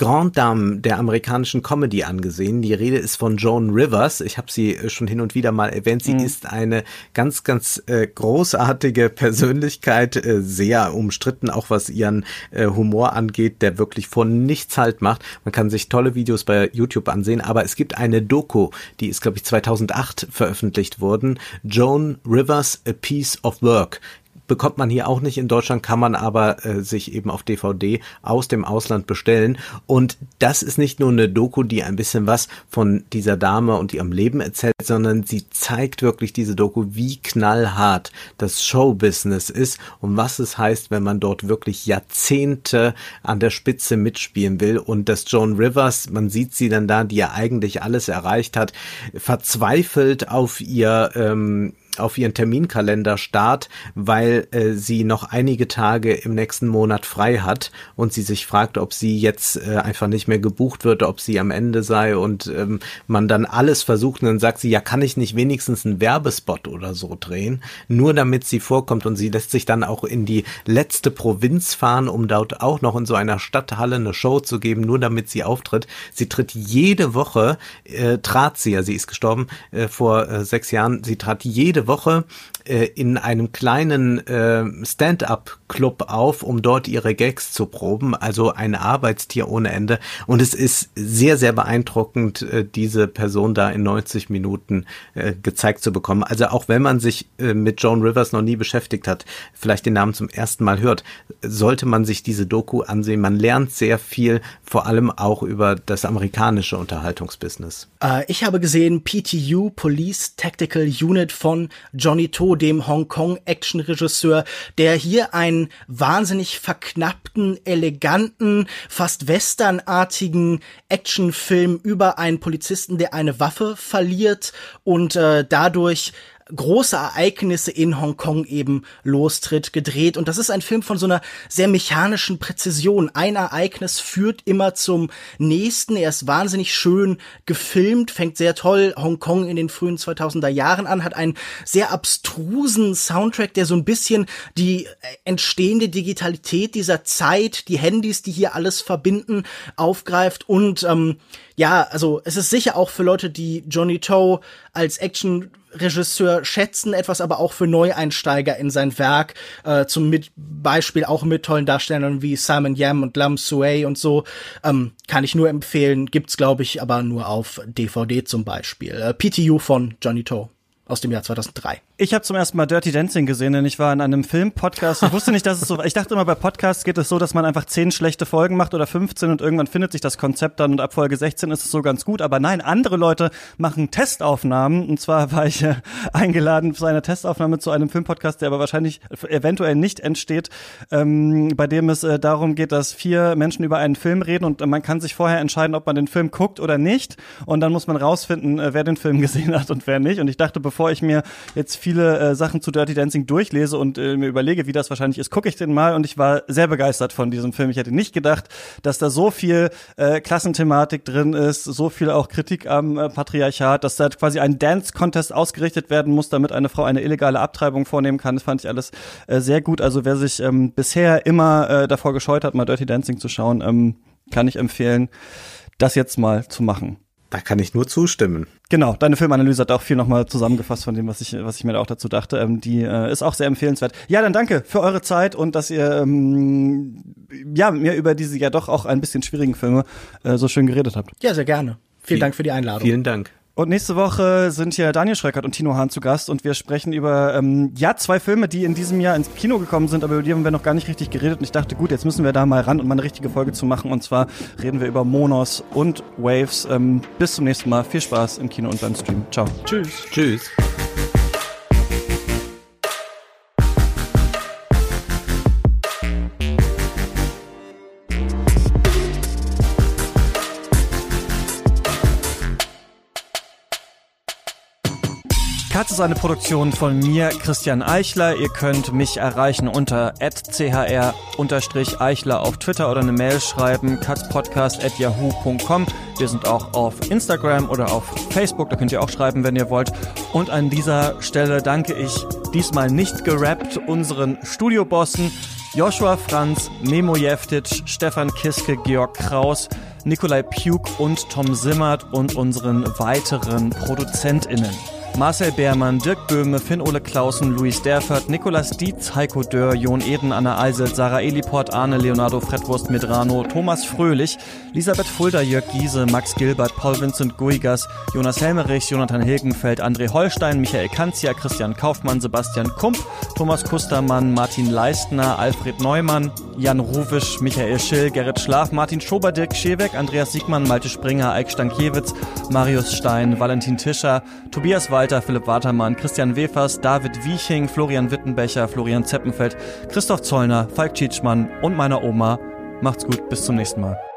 Grand Dame der amerikanischen Comedy angesehen. Die Rede ist von Joan Rivers. Ich habe sie äh, schon hin und wieder mal erwähnt. Sie mhm. ist eine ganz, ganz äh, großartige Persönlichkeit, äh, sehr umstritten, auch was ihren äh, Humor angeht, der wirklich von nichts halt macht. Man kann sich tolle Videos bei YouTube ansehen, aber es gibt eine Doku, die ist, glaube ich, 2008 veröffentlicht worden. Joan Rivers, A Piece of Work bekommt man hier auch nicht in Deutschland, kann man aber äh, sich eben auf DVD aus dem Ausland bestellen. Und das ist nicht nur eine Doku, die ein bisschen was von dieser Dame und ihrem Leben erzählt, sondern sie zeigt wirklich diese Doku, wie knallhart das Showbusiness ist und was es heißt, wenn man dort wirklich Jahrzehnte an der Spitze mitspielen will. Und dass Joan Rivers, man sieht sie dann da, die ja eigentlich alles erreicht hat, verzweifelt auf ihr ähm, auf ihren Terminkalender starrt, weil äh, sie noch einige Tage im nächsten Monat frei hat und sie sich fragt, ob sie jetzt äh, einfach nicht mehr gebucht wird, ob sie am Ende sei und ähm, man dann alles versucht und dann sagt sie, ja, kann ich nicht wenigstens einen Werbespot oder so drehen, nur damit sie vorkommt und sie lässt sich dann auch in die letzte Provinz fahren, um dort auch noch in so einer Stadthalle eine Show zu geben, nur damit sie auftritt. Sie tritt jede Woche, äh, trat sie ja, sie ist gestorben äh, vor äh, sechs Jahren, sie trat jede Woche äh, in einem kleinen äh, Stand-up-Club auf, um dort ihre Gags zu proben. Also ein Arbeitstier ohne Ende. Und es ist sehr, sehr beeindruckend, äh, diese Person da in 90 Minuten äh, gezeigt zu bekommen. Also auch wenn man sich äh, mit Joan Rivers noch nie beschäftigt hat, vielleicht den Namen zum ersten Mal hört, sollte man sich diese Doku ansehen. Man lernt sehr viel, vor allem auch über das amerikanische Unterhaltungsbusiness. Äh, ich habe gesehen PTU, Police Tactical Unit von Johnny To, dem Hongkong-Action-Regisseur, der hier einen wahnsinnig verknappten, eleganten, fast westernartigen Actionfilm über einen Polizisten, der eine Waffe verliert und äh, dadurch große Ereignisse in Hongkong eben lostritt, gedreht. Und das ist ein Film von so einer sehr mechanischen Präzision. Ein Ereignis führt immer zum nächsten. Er ist wahnsinnig schön gefilmt, fängt sehr toll Hongkong in den frühen 2000er Jahren an, hat einen sehr abstrusen Soundtrack, der so ein bisschen die entstehende Digitalität dieser Zeit, die Handys, die hier alles verbinden, aufgreift und ähm, ja, also es ist sicher auch für Leute, die Johnny Toe als Action Regisseur schätzen, etwas aber auch für Neueinsteiger in sein Werk, äh, zum mit Beispiel auch mit tollen Darstellern wie Simon Yam und Lam Sui und so, ähm, kann ich nur empfehlen, gibt's glaube ich aber nur auf DVD zum Beispiel. Äh, PTU von Johnny Toe aus dem Jahr 2003. Ich habe zum ersten Mal Dirty Dancing gesehen, denn ich war in einem Film-Podcast. Ich wusste nicht, dass es so. Ich dachte immer, bei Podcasts geht es so, dass man einfach zehn schlechte Folgen macht oder 15 und irgendwann findet sich das Konzept dann und ab Folge 16 ist es so ganz gut. Aber nein, andere Leute machen Testaufnahmen. Und zwar war ich äh, eingeladen für eine Testaufnahme zu einem Filmpodcast, der aber wahrscheinlich eventuell nicht entsteht, ähm, bei dem es äh, darum geht, dass vier Menschen über einen Film reden und man kann sich vorher entscheiden, ob man den Film guckt oder nicht. Und dann muss man rausfinden, äh, wer den Film gesehen hat und wer nicht. Und ich dachte, bevor ich mir jetzt viele äh, Sachen zu Dirty Dancing durchlese und äh, mir überlege, wie das wahrscheinlich ist, gucke ich den mal und ich war sehr begeistert von diesem Film. Ich hätte nicht gedacht, dass da so viel äh, Klassenthematik drin ist, so viel auch Kritik am äh, Patriarchat, dass da quasi ein Dance-Contest ausgerichtet werden muss, damit eine Frau eine illegale Abtreibung vornehmen kann. Das fand ich alles äh, sehr gut. Also wer sich ähm, bisher immer äh, davor gescheut hat, mal Dirty Dancing zu schauen, ähm, kann ich empfehlen, das jetzt mal zu machen. Da kann ich nur zustimmen. Genau, deine Filmanalyse hat auch viel nochmal zusammengefasst von dem, was ich, was ich mir da auch dazu dachte. Ähm, die äh, ist auch sehr empfehlenswert. Ja, dann danke für eure Zeit und dass ihr ähm, ja mir über diese ja doch auch ein bisschen schwierigen Filme äh, so schön geredet habt. Ja, sehr gerne. Vielen Dank für die Einladung. Vielen Dank. Und nächste Woche sind hier Daniel Schreckert und Tino Hahn zu Gast und wir sprechen über ähm, ja zwei Filme, die in diesem Jahr ins Kino gekommen sind, aber über die haben wir noch gar nicht richtig geredet. Und ich dachte, gut, jetzt müssen wir da mal ran und mal eine richtige Folge zu machen. Und zwar reden wir über Monos und Waves. Ähm, bis zum nächsten Mal. Viel Spaß im Kino und beim Stream. Ciao. Tschüss. Tschüss. Katz ist eine Produktion von mir, Christian Eichler. Ihr könnt mich erreichen unter chr-eichler auf Twitter oder eine Mail schreiben, katzpodcast.yahoo.com. Wir sind auch auf Instagram oder auf Facebook, da könnt ihr auch schreiben, wenn ihr wollt. Und an dieser Stelle danke ich diesmal nicht gerappt unseren Studiobossen Joshua Franz, Memo Jeftic, Stefan Kiske, Georg Kraus, Nikolai Puk und Tom Simmert und unseren weiteren ProduzentInnen. Marcel Beermann, Dirk Böhme, Finn-Ole Clausen, Luis Derfert, Nikolas Dietz, Heiko Dörr, Jon Eden, Anna Eisel, Sarah Eliport, Arne Leonardo Fredwurst Medrano, Thomas Fröhlich, Elisabeth Fulda, Jörg Giese, Max Gilbert, Paul Vincent Guigas, Jonas Helmerich, Jonathan Hilgenfeld, André Holstein, Michael Kanzia, Christian Kaufmann, Sebastian Kump, Thomas Kustermann, Martin Leistner, Alfred Neumann, Jan Ruwisch, Michael Schill, Gerrit Schlaf, Martin Schober, Dirk Scheweck, Andreas Siegmann, Malte Springer, Eik Stankiewicz, Marius Stein, Valentin Tischer, Tobias Weiß, Walter, Philipp Watermann, Christian Wefers, David Wieching, Florian Wittenbecher, Florian Zeppenfeld, Christoph Zollner, Falk Tschitschmann und meiner Oma. Macht's gut, bis zum nächsten Mal.